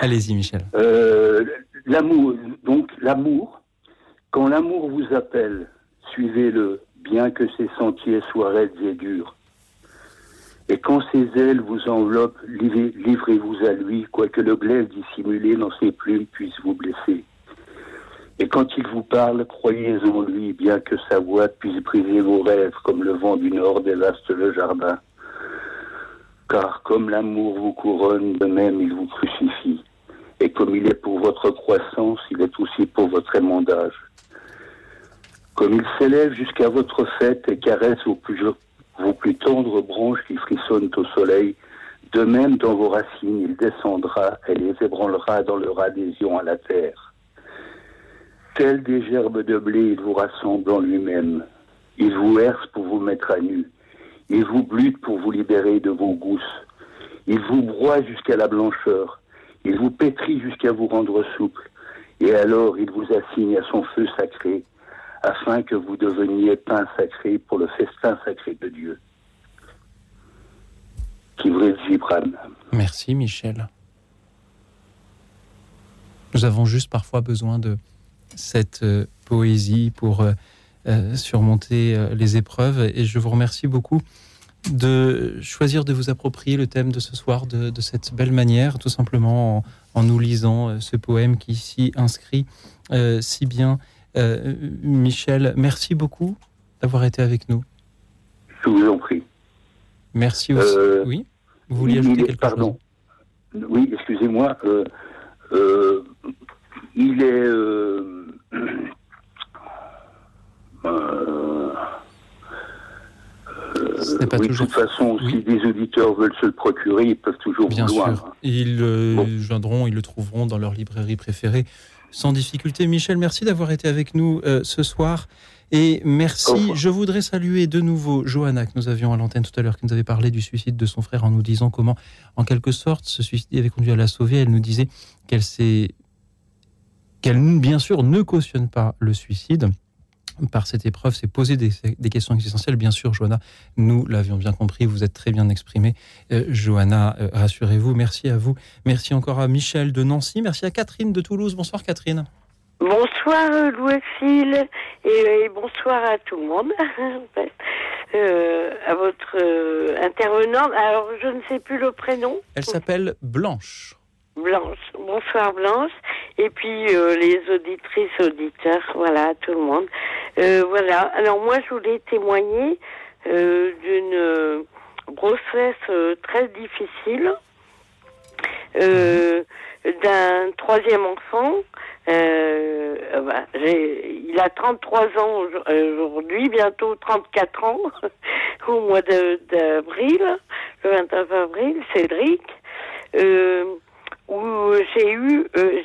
Allez-y, Michel. Euh, l'amour, donc l'amour, quand l'amour vous appelle, suivez-le, bien que ses sentiers soient raides et durs. Et quand ses ailes vous enveloppent, livrez- livrez-vous à lui, quoique le glaive dissimulé dans ses plumes puisse vous blesser. Et quand il vous parle, croyez en lui, bien que sa voix puisse briser vos rêves, comme le vent du nord dévaste le jardin. Car comme l'amour vous couronne, de même il vous crucifie. Et comme il est pour votre croissance, il est aussi pour votre émondage. Comme il s'élève jusqu'à votre fête et caresse vos plus, vos tendres branches qui frissonnent au soleil, de même dans vos racines, il descendra et les ébranlera dans leur adhésion à la terre. Tels des gerbes de blé, il vous rassemble en lui-même. Il vous herse pour vous mettre à nu. Il vous blute pour vous libérer de vos gousses. Il vous broie jusqu'à la blancheur. Il vous pétrit jusqu'à vous rendre souple. Et alors il vous assigne à son feu sacré, afin que vous deveniez pain sacré pour le festin sacré de Dieu. Merci, Michel. Nous avons juste parfois besoin de cette euh, poésie pour euh, surmonter euh, les épreuves. Et je vous remercie beaucoup de choisir de vous approprier le thème de ce soir de, de cette belle manière, tout simplement en, en nous lisant euh, ce poème qui s'y inscrit euh, si bien. Euh, Michel, merci beaucoup d'avoir été avec nous. Je vous en prie. Merci aussi. Euh, oui, vous vouliez ajouter quelque pardon. Oui, excusez-moi. euh, euh, il est. euh, euh, pas oui, toujours- De toute façon, si des auditeurs veulent se le procurer, ils peuvent toujours Bien sûr. Ils le joindront, ils le trouveront dans leur librairie préférée sans difficulté. Michel, merci d'avoir été avec nous euh, ce soir. Et merci. Je voudrais saluer de nouveau Johanna, que nous avions à l'antenne tout à l'heure, qui nous avait parlé du suicide de son frère en nous disant comment, en quelque sorte, ce suicide avait conduit à la sauver. Elle nous disait qu'elle s'est. qu'elle, bien sûr, ne cautionne pas le suicide par cette épreuve, c'est poser des, des questions existentielles. Bien sûr, Johanna, nous l'avions bien compris, vous êtes très bien exprimée. Euh, Johanna, euh, rassurez-vous, merci à vous. Merci encore à Michel de Nancy, merci à Catherine de Toulouse. Bonsoir Catherine. Bonsoir Louis-Phil et, et bonsoir à tout le monde, Euh, à votre euh, intervenante. Alors je ne sais plus le prénom. Elle s'appelle Blanche. Blanche. Bonsoir Blanche. Et puis euh, les auditrices, auditeurs, voilà, tout le monde. Euh, voilà. Alors moi je voulais témoigner euh, d'une euh, grossesse très difficile, d'un troisième enfant. Bah, il a 33 ans aujourd- aujourd'hui, bientôt 34 ans, au mois d'avril, le 29 avril, Cédric, où j'ai eu, euh,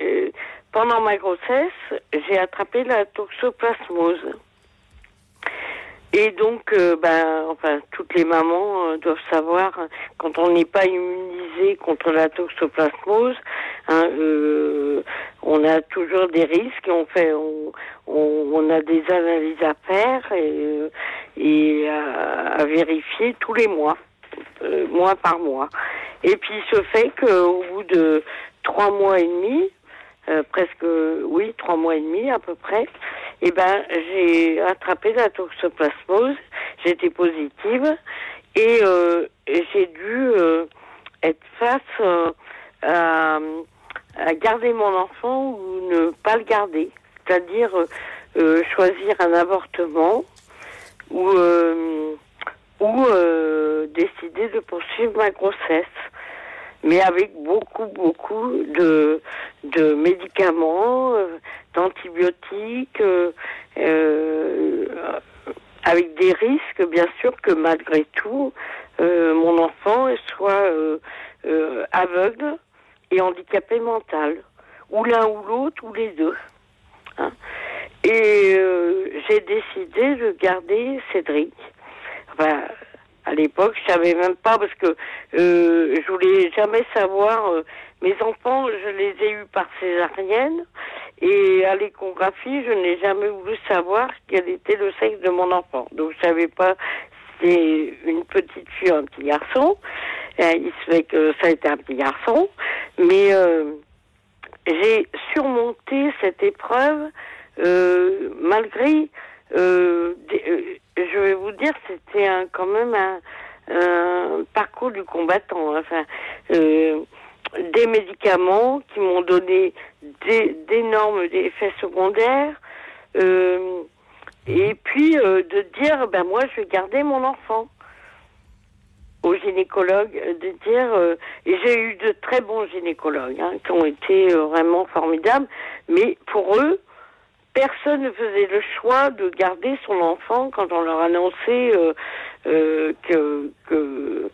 euh, pendant ma grossesse, j'ai attrapé la toxoplasmose. Et donc, euh, ben, enfin, toutes les mamans euh, doivent savoir, quand on n'est pas immunisé contre la toxoplasmose, hein, euh, on a toujours des risques. On fait, on, on, on a des analyses à faire et, euh, et à, à vérifier tous les mois, euh, mois par mois. Et puis, se fait qu'au bout de trois mois et demi, euh, presque, oui, trois mois et demi à peu près, eh ben, j'ai attrapé la toxoplasmose, j'étais positive et, euh, et j'ai dû être face à, à garder mon enfant ou ne pas le garder, c'est-à-dire choisir un avortement ou, euh, décider de poursuivre ma grossesse mais avec beaucoup, beaucoup de, de médicaments, euh, d'antibiotiques, euh, avec des risques, bien sûr, que malgré tout, mon enfant soit aveugle et handicapé mental, ou l'un ou l'autre, ou les deux. hein. Et j'ai décidé de garder Cédric. Enfin, à l'époque, je savais même pas parce que euh, je voulais jamais savoir. euh, mes enfants, je les ai eus par césarienne et à l'échographie, je n'ai jamais voulu savoir quel était le sexe de mon enfant. Donc, je savais pas c'était une petite fille un petit garçon. Euh, il se fait que ça a été un petit garçon, mais euh, j'ai surmonté cette épreuve euh, malgré euh, des- euh, je vais vous dire, c'était un, quand même un, un parcours du combattant. Enfin, euh, des médicaments qui m'ont donné d'énormes effets secondaires. euh, et puis euh, de dire, ben moi, je vais garder mon enfant au gynécologue, de dire, euh, et j'ai eu de très bons gynécologues hein, qui ont été euh, vraiment formidables, mais pour eux, personne ne faisait le choix de garder son enfant quand on leur annonçait euh, euh, que que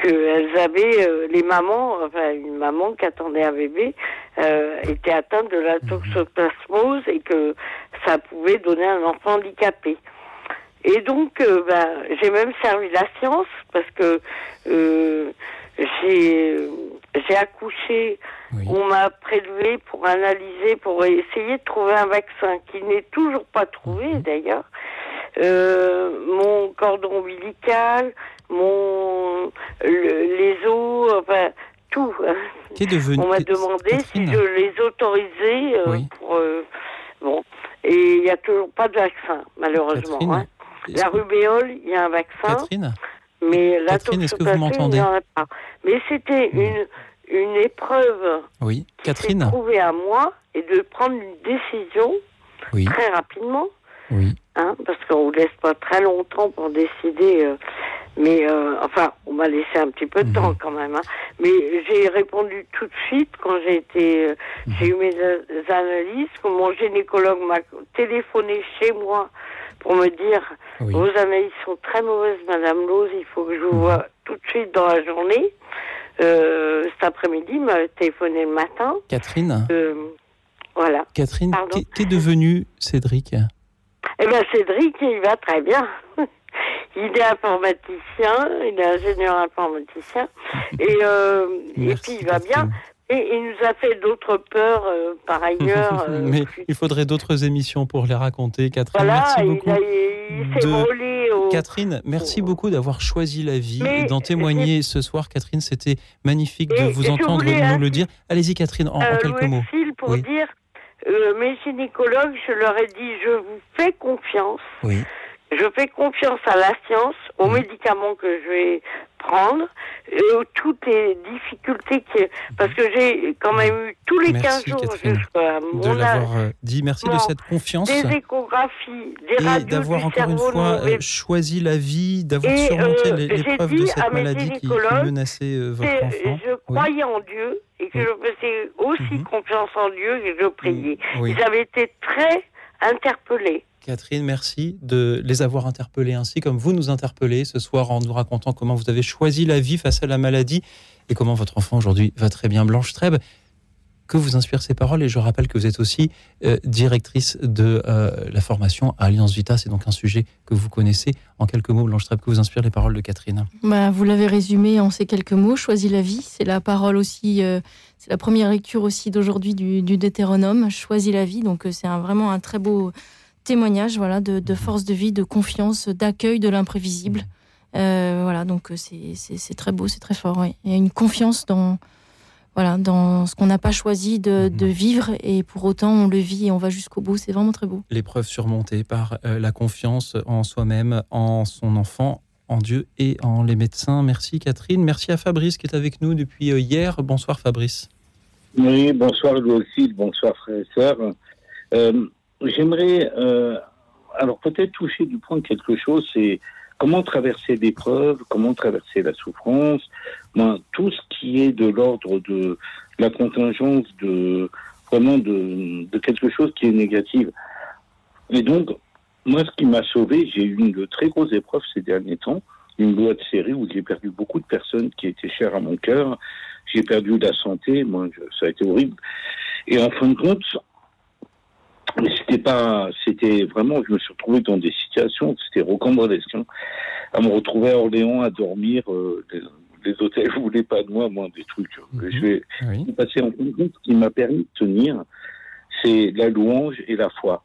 qu'elles avaient euh, les mamans, enfin une maman qui attendait un bébé euh, était atteinte de la toxoplasmose et que ça pouvait donner un enfant handicapé. Et donc, ben, j'ai même servi la science parce que euh, j'ai j'ai accouché, on m'a prélevé pour analyser, pour essayer de trouver un vaccin qui n'est toujours pas trouvé d'ailleurs. Euh, mon cordon ombilical, mon le- les os, enfin tout. Qui est devenu- On m'a demandé si je les autorisais euh, Oui. pour euh, bon. Et il n'y a toujours pas de vaccin, malheureusement. Hein. La rubéole, il y a un vaccin. Catherine Mais la Catherine, est-ce que vous toxoplasmose, il n'y en a pas. Mais c'était une, une épreuve Oui. qui s'est Catherine trouvée à moi et de prendre une décision Oui. très rapidement. Oui. Hein, parce qu'on ne vous laisse pas très longtemps pour décider. euh, mais euh, enfin, on m'a laissé un petit peu de temps quand même. hein. Mais j'ai répondu tout de suite quand j'ai été, euh, j'ai eu mes analyses. Que mon gynécologue m'a téléphoné chez moi pour me dire vos analyses sont très mauvaises, Madame Lose. Il faut que je vous voie tout de suite dans la journée. Euh, cet après-midi, il m'a téléphoné le matin. Catherine Euh, voilà. Catherine, Pardon. qu'est- qu'est devenu Cédric Eh bien, Cédric, il va très bien. Il est informaticien, il est ingénieur informaticien, et, euh, et puis il va bien. Et il nous a fait d'autres peurs euh, par ailleurs. euh, Mais il faudrait d'autres émissions pour les raconter. Catherine, voilà, merci il, beaucoup. il s'est de- au. Catherine, merci beaucoup d'avoir choisi la vie Mais et d'en témoigner ce soir. Catherine, c'était magnifique de vous entendre voulais, nous hein, le dire. Allez-y, Catherine, en, en euh, quelques Louis mots. Pour Oui. dire euh, mes gynécologues, je leur ai dit je vous fais confiance. Oui. Je fais confiance à la science, aux médicaments que je vais prendre. euh, toutes les difficultés que parce que j'ai quand même eu tous les Merci, 15 jours jusqu'à de mon l'avoir euh, dit. Merci de cette confiance. des échographies, des Et d'avoir encore une fois euh, choisi la vie, d'avoir surmonté euh, l'épreuve de cette maladie qui, menaçait euh, votre enfant. Je Oui. Mhm. croyais en Dieu et que je faisais aussi confiance en Dieu et je priais. Oui. J'avais été très interpellée. Catherine, merci de les avoir interpellés ainsi comme vous nous interpellez ce soir en nous racontant comment vous avez choisi la vie face à la maladie et comment votre enfant aujourd'hui va très bien. Blanche Trèbe, que vous inspirent ces paroles et je rappelle que vous êtes aussi euh, directrice de euh, la formation à Alliance Vita. C'est donc un sujet que vous connaissez. En quelques mots, Blanche Trèbe, que vous inspirent les paroles de Catherine? Bah, vous l'avez résumé en ces quelques mots. Choisis la vie, c'est la parole aussi, euh, c'est la première lecture aussi d'aujourd'hui du, du. Choisis la vie, donc c'est vraiment un très beau témoignage, voilà, de, de force de vie, de confiance, d'accueil de l'imprévisible. Euh, voilà, donc euh, c'est très beau, c'est très fort. ouais. Il y a une confiance dans, voilà, dans ce qu'on n'a pas choisi de, de vivre et pour autant on le vit et on va jusqu'au bout. C'est vraiment très beau. L'épreuve surmontée par euh, la confiance en soi-même, en son enfant, en Dieu et en les médecins. Merci Catherine. Merci à Fabrice qui est avec nous depuis hier. Bonsoir Fabrice. Oui, bonsoir Louis aussi, bonsoir frères et sœurs. Euh, J'aimerais euh, alors peut-être toucher du point quelque chose, c'est comment traverser l'épreuve, comment traverser la souffrance, ben, tout ce qui est de l'ordre de la contingence de vraiment de, de quelque chose qui est négatif. Et donc, moi, ce qui m'a sauvé, j'ai eu une de très grosses épreuves ces derniers temps, une de série où j'ai perdu beaucoup de personnes qui étaient chères à mon cœur. J'ai perdu la santé, moi, ça a été horrible. Et en fin de compte, mais c'était pas, c'était vraiment, je me suis retrouvé dans des situations, c'était rocambolesque, hein. à me retrouver à Orléans à dormir, euh, les, les hôtels voulaient pas de moi, moi, des trucs. que Je vais passer en fin de compte, ce qui m'a permis de tenir, c'est la louange et la foi.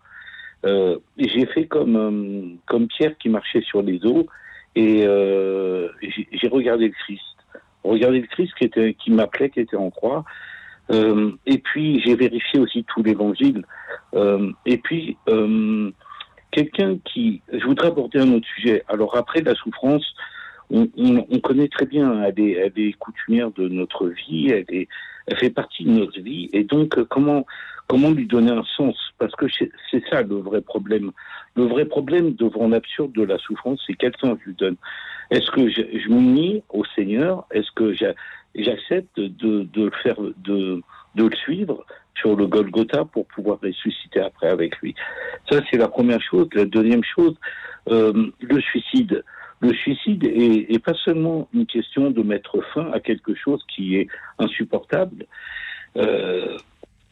Euh, j'ai fait comme, euh, comme Pierre qui marchait sur les eaux et euh, j'ai j'ai regardé le Christ. Regardé le Christ qui, était, qui m'appelait, qui était en croix. Euh, et puis j'ai vérifié aussi tout l'évangile. Euh, et puis euh, quelqu'un qui, je voudrais aborder un autre sujet. Alors après la souffrance, on, on- on connaît très bien, elle est, elle est coutumière de notre vie, elle, est, elle fait partie de notre vie. Et donc euh, comment comment lui donner un sens? Parce que c'est ça le vrai problème. Le vrai problème devant l'absurde de la souffrance, c'est quel sens je lui donne? Est-ce que je, je m'unis au Seigneur? Est-ce que j'a- j'accepte de, de le faire, de, de le suivre sur le Golgotha pour pouvoir ressusciter après avec lui Ça, c'est la première chose. La deuxième chose, euh, le suicide. Le suicide est, est pas seulement une question de mettre fin à quelque chose qui est insupportable. Euh,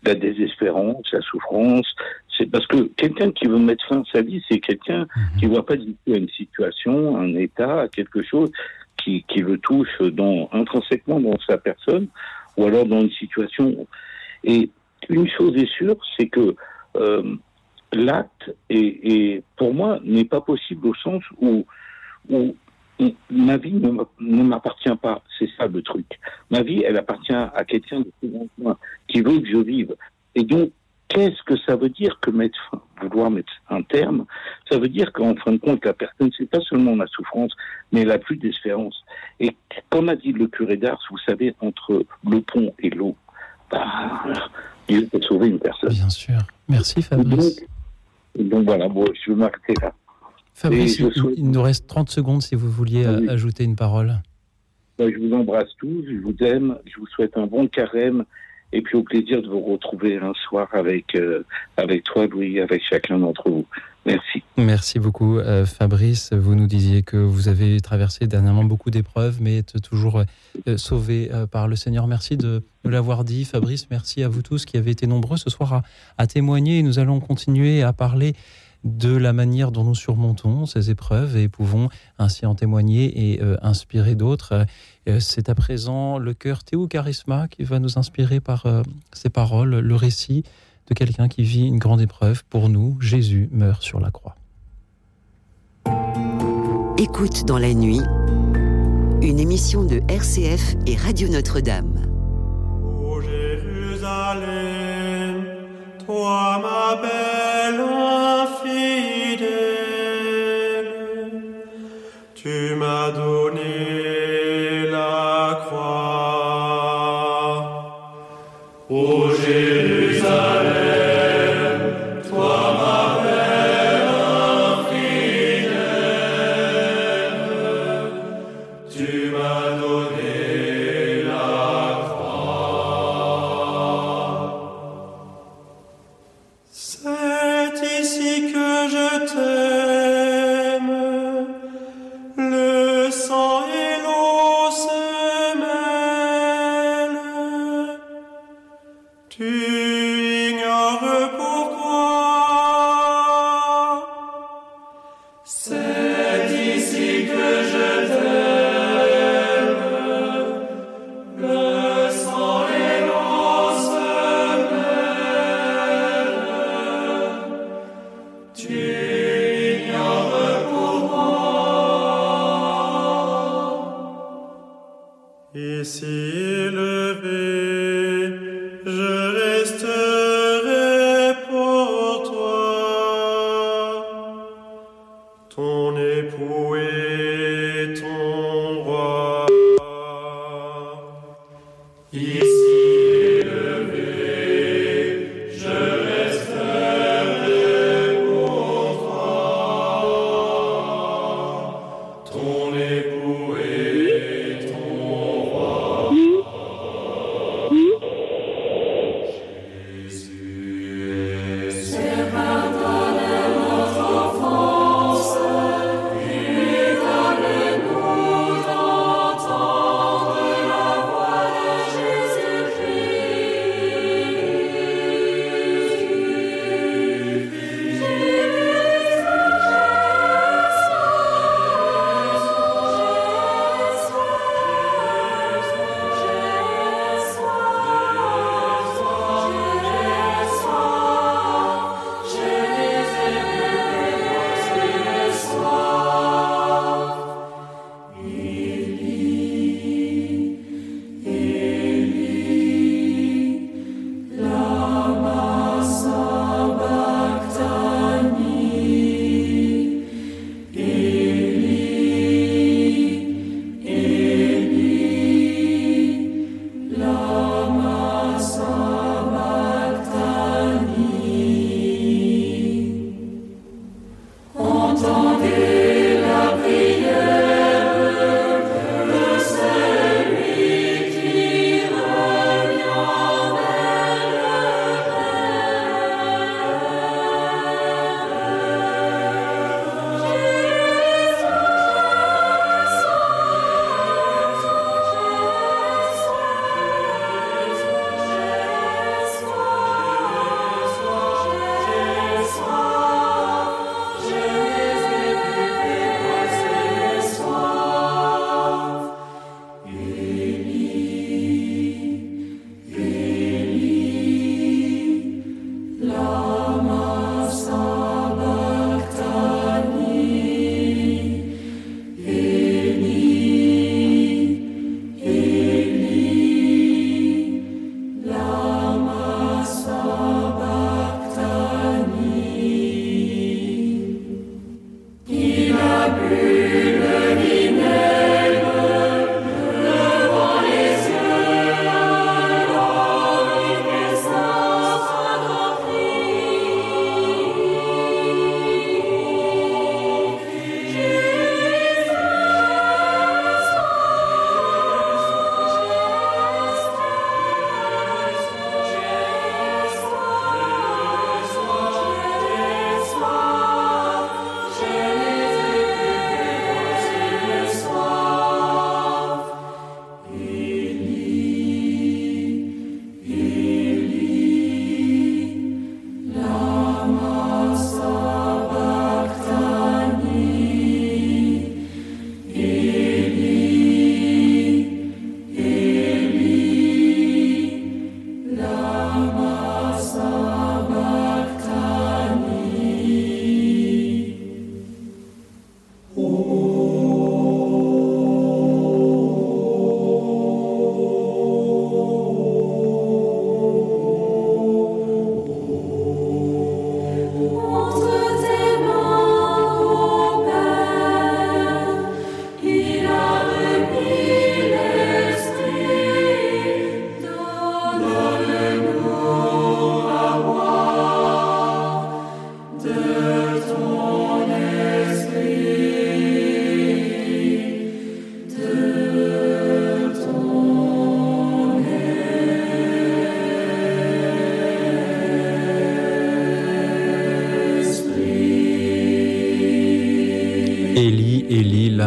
la désespérance, la souffrance. C'est parce que quelqu'un qui veut mettre fin à sa vie, c'est quelqu'un qui ne voit pas du tout à une situation, un état, à quelque chose qui, qui le touche dans, intrinsèquement dans sa personne, ou alors dans une situation. Et une chose est sûre, c'est que euh, l'acte, est, pour moi, n'est pas possible au sens où, où ma vie ne m'a- ne m'appartient pas. C'est ça le truc. Ma vie, elle appartient à quelqu'un de plus moi, qui veut que je vive. Et donc, qu'est-ce que ça veut dire que mettre vouloir mettre un terme Ça veut dire qu'en fin de compte, la personne, c'est pas seulement la souffrance, mais elle a plus d'espérance. Et comme a dit le curé d'Ars, vous savez, entre le pont et l'eau, bah, Dieu peut sauver une personne. Bien sûr. Merci Fabrice. Donc, donc voilà, bon, je vais m'arrêter là. Fabrice, il- souhaite- il nous reste 30 secondes si vous vouliez euh, ajouter une parole. Ben, je vous embrasse tous, je vous aime, je vous souhaite un bon carême et puis au plaisir de vous retrouver un soir avec, euh, avec toi, Louis, avec chacun d'entre vous. Merci. Merci beaucoup, euh, Fabrice. Vous nous disiez que vous avez traversé dernièrement beaucoup d'épreuves, mais êtes toujours euh, sauvé euh, par le Seigneur. Merci de nous l'avoir dit, Fabrice. Merci à vous tous qui avez été nombreux ce soir à, témoigner. Nous allons continuer à parler de la manière dont nous surmontons ces épreuves et pouvons ainsi en témoigner et euh, inspirer d'autres. Euh, C'est à présent le cœur Théo Charisma qui va nous inspirer par euh, ses paroles, le récit de quelqu'un qui vit une grande épreuve. Pour nous, Jésus meurt sur la croix. Écoute dans la nuit, une émission de RCF et Radio Notre-Dame. Jérusalem, toi ma belle O Jérusalem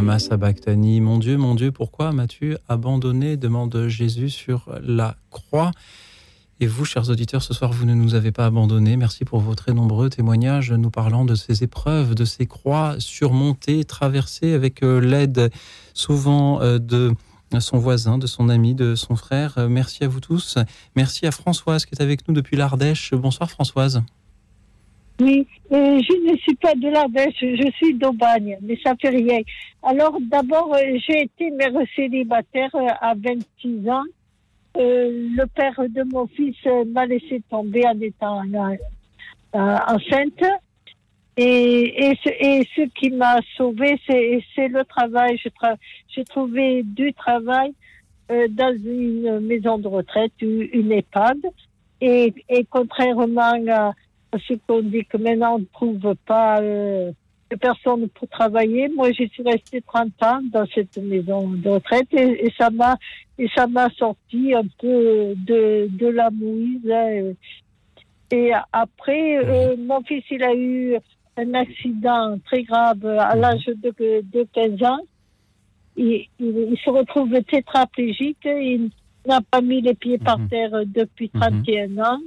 lama. Mon Dieu, mon Dieu, pourquoi m'as-tu abandonné? demande Jésus sur la croix. Et vous, chers auditeurs, ce soir, vous ne nous avez pas abandonnés. Merci pour vos très nombreux témoignages nous parlant de ces épreuves, de ces croix surmontées, traversées avec euh, l'aide souvent euh, de son voisin, de son ami, de son frère. Merci à vous tous. Merci à Françoise qui est avec nous depuis l'Ardèche. Bonsoir Françoise. Oui, euh, je ne suis pas de l'Ardèche, je suis d'Aubagne, mais ça fait rien. Alors d'abord, euh, j'ai été mère célibataire euh, à 26 ans. Le père de mon fils m'a laissé tomber en étant enceinte. Et, et, ce, qui m'a sauvée, c'est le travail. J'ai trouvé du travail dans une maison de retraite, une EHPAD. Et, et contrairement à, à ce qu'on dit que maintenant on ne trouve pas euh, de personnes pour travailler, moi je suis restée 30 ans dans cette maison de retraite et, et ça m'a et ça m'a sorti un peu de, de la mouise. hein. Et après, euh, mon fils, il a eu un accident très grave à l'âge de, de 15 ans. Il, il, il se retrouve tétraplégique. Il n'a pas mis les pieds par terre depuis 31 ans.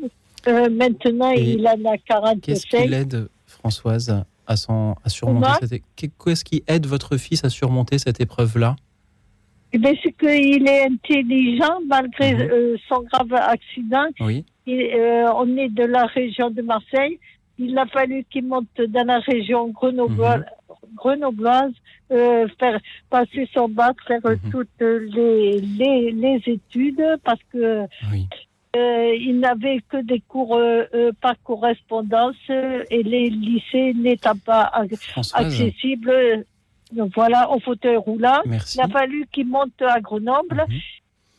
Euh, maintenant, Et il en a Qu'est-ce qui 45. l'aide, Françoise, à, son, à surmonter Comment? cette... Qu'est-ce qui aide votre fils à surmonter cette épreuve-là? Eh c'est qu'il est intelligent malgré euh, son grave accident. Oui. Euh, on est de la région de Marseille. Il a fallu qu'il monte dans la région grenobloise, grenobloise euh, faire passer son bac, faire euh, toutes les, les, les études parce que euh, il n'avait que des cours euh, euh, par correspondance et les lycées n'étant pas accessibles. donc voilà, au fauteuil roulant. Merci. Il a fallu qu'il monte à Grenoble.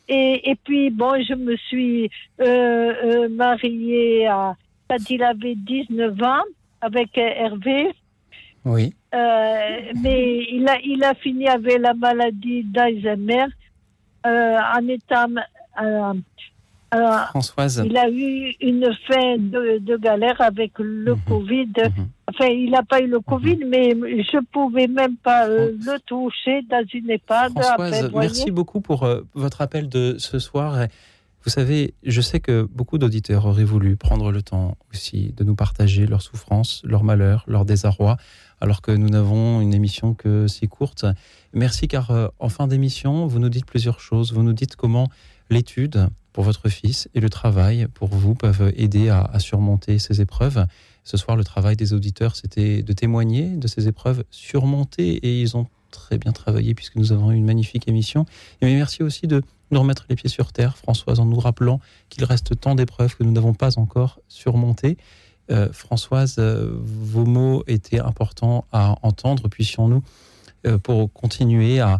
Et, et puis, bon, je me suis euh, mariée à, quand il avait 19 ans avec Hervé. Oui. Mais il a, il a fini avec la maladie d'Alzheimer en étant. Euh, euh, Françoise. Il a eu une fin de, de galère avec le Mhm. Covid. Enfin, il n'a pas eu le Covid, mais je pouvais même pas euh, le toucher dans une EHPAD. Françoise, merci beaucoup pour euh, votre appel de ce soir. Vous savez, je sais que beaucoup d'auditeurs auraient voulu prendre le temps aussi de nous partager leurs souffrances, leurs malheurs, leurs désarrois, alors que nous n'avons une émission que si courte. Merci car euh, en fin d'émission, vous nous dites plusieurs choses. Vous nous dites comment l'étude pour votre fils et le travail pour vous peuvent aider à, surmonter ces épreuves. Ce soir, le travail des auditeurs, c'était de témoigner de ces épreuves surmontées et ils ont très bien travaillé puisque nous avons eu une magnifique émission. Et merci aussi de nous remettre les pieds sur terre, Françoise, en nous rappelant qu'il reste tant d'épreuves que nous n'avons pas encore surmontées. Euh, Françoise, euh, vos mots étaient importants à entendre. Puissions-nous, euh, pour continuer à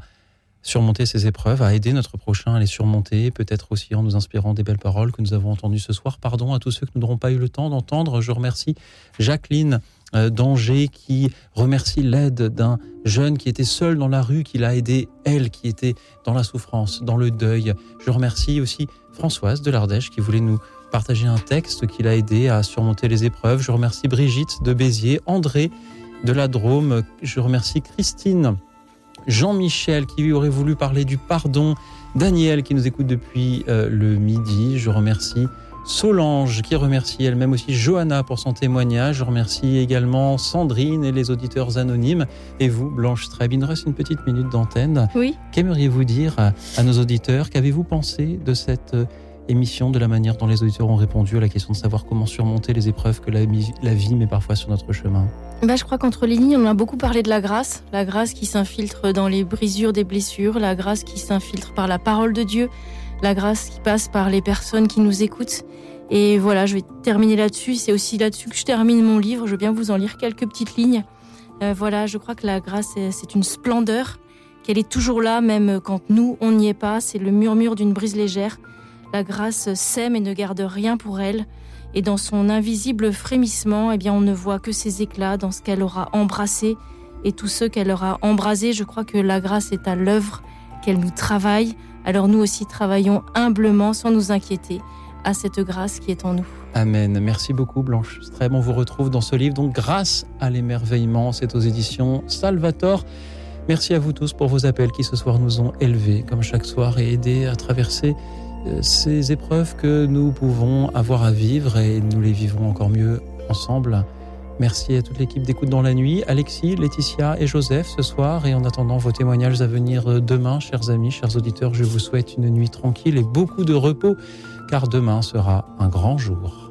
surmonter ces épreuves, à aider notre prochain à les surmonter, peut-être aussi en nous inspirant des belles paroles que nous avons entendues ce soir. Pardon à tous ceux que nous n'aurons pas eu le temps d'entendre. Je remercie Jacqueline euh, d'Angers qui remercie l'aide d'un jeune qui était seul dans la rue, qui l'a aidé, elle qui était dans la souffrance, dans le deuil. Je remercie aussi Françoise de l'Ardèche qui voulait nous partager un texte qui l'a aidé à surmonter les épreuves. Je remercie Brigitte de Béziers, André de la Drôme. Je remercie Christine, Jean-Michel qui lui aurait voulu parler du pardon, Daniel qui nous écoute depuis euh, le midi. Je remercie Solange qui remercie elle-même aussi Johanna pour son témoignage. Je remercie également Sandrine et les auditeurs anonymes. Et vous, Blanche Streb, il nous reste une petite minute d'antenne. Oui. Qu'aimeriez-vous dire à, nos auditeurs? Qu'avez-vous pensé de cette euh, émission, de la manière dont les auditeurs ont répondu à la question de savoir comment surmonter les épreuves que la, vie met parfois sur notre chemin Bah, je crois qu'entre les lignes, on a beaucoup parlé de la grâce, la grâce qui s'infiltre dans les brisures des blessures, la grâce qui s'infiltre par la parole de Dieu, la grâce qui passe par les personnes qui nous écoutent. Et voilà, je vais terminer là-dessus. C'est aussi là-dessus que je termine mon livre. Je veux bien vous en lire quelques petites lignes. Euh, voilà, je crois que la grâce, c'est une splendeur, qu'elle est toujours là, même quand nous, on n'y est pas. C'est le murmure d'une brise légère. La grâce sème et ne garde rien pour elle. Et dans son invisible frémissement, eh bien, on ne voit que ses éclats dans ce qu'elle aura embrassé et tous ceux qu'elle aura embrasés. Je crois que la grâce est à l'œuvre, qu'elle nous travaille. Alors nous aussi travaillons humblement, sans nous inquiéter, à cette grâce qui est en nous. Amen. Merci beaucoup Blanche Streb. On vous retrouve dans ce livre, donc grâce à l'émerveillement, c'est aux éditions Salvator. Merci à vous tous pour vos appels qui ce soir nous ont élevés, comme chaque soir, et aidés à traverser ces épreuves que nous pouvons avoir à vivre et nous les vivrons encore mieux ensemble. Merci à toute l'équipe d'écoute dans la nuit, Alexis, Laetitia et Joseph ce soir. Et en attendant vos témoignages à venir demain, chers amis, chers auditeurs, je vous souhaite une nuit tranquille et beaucoup de repos, car demain sera un grand jour.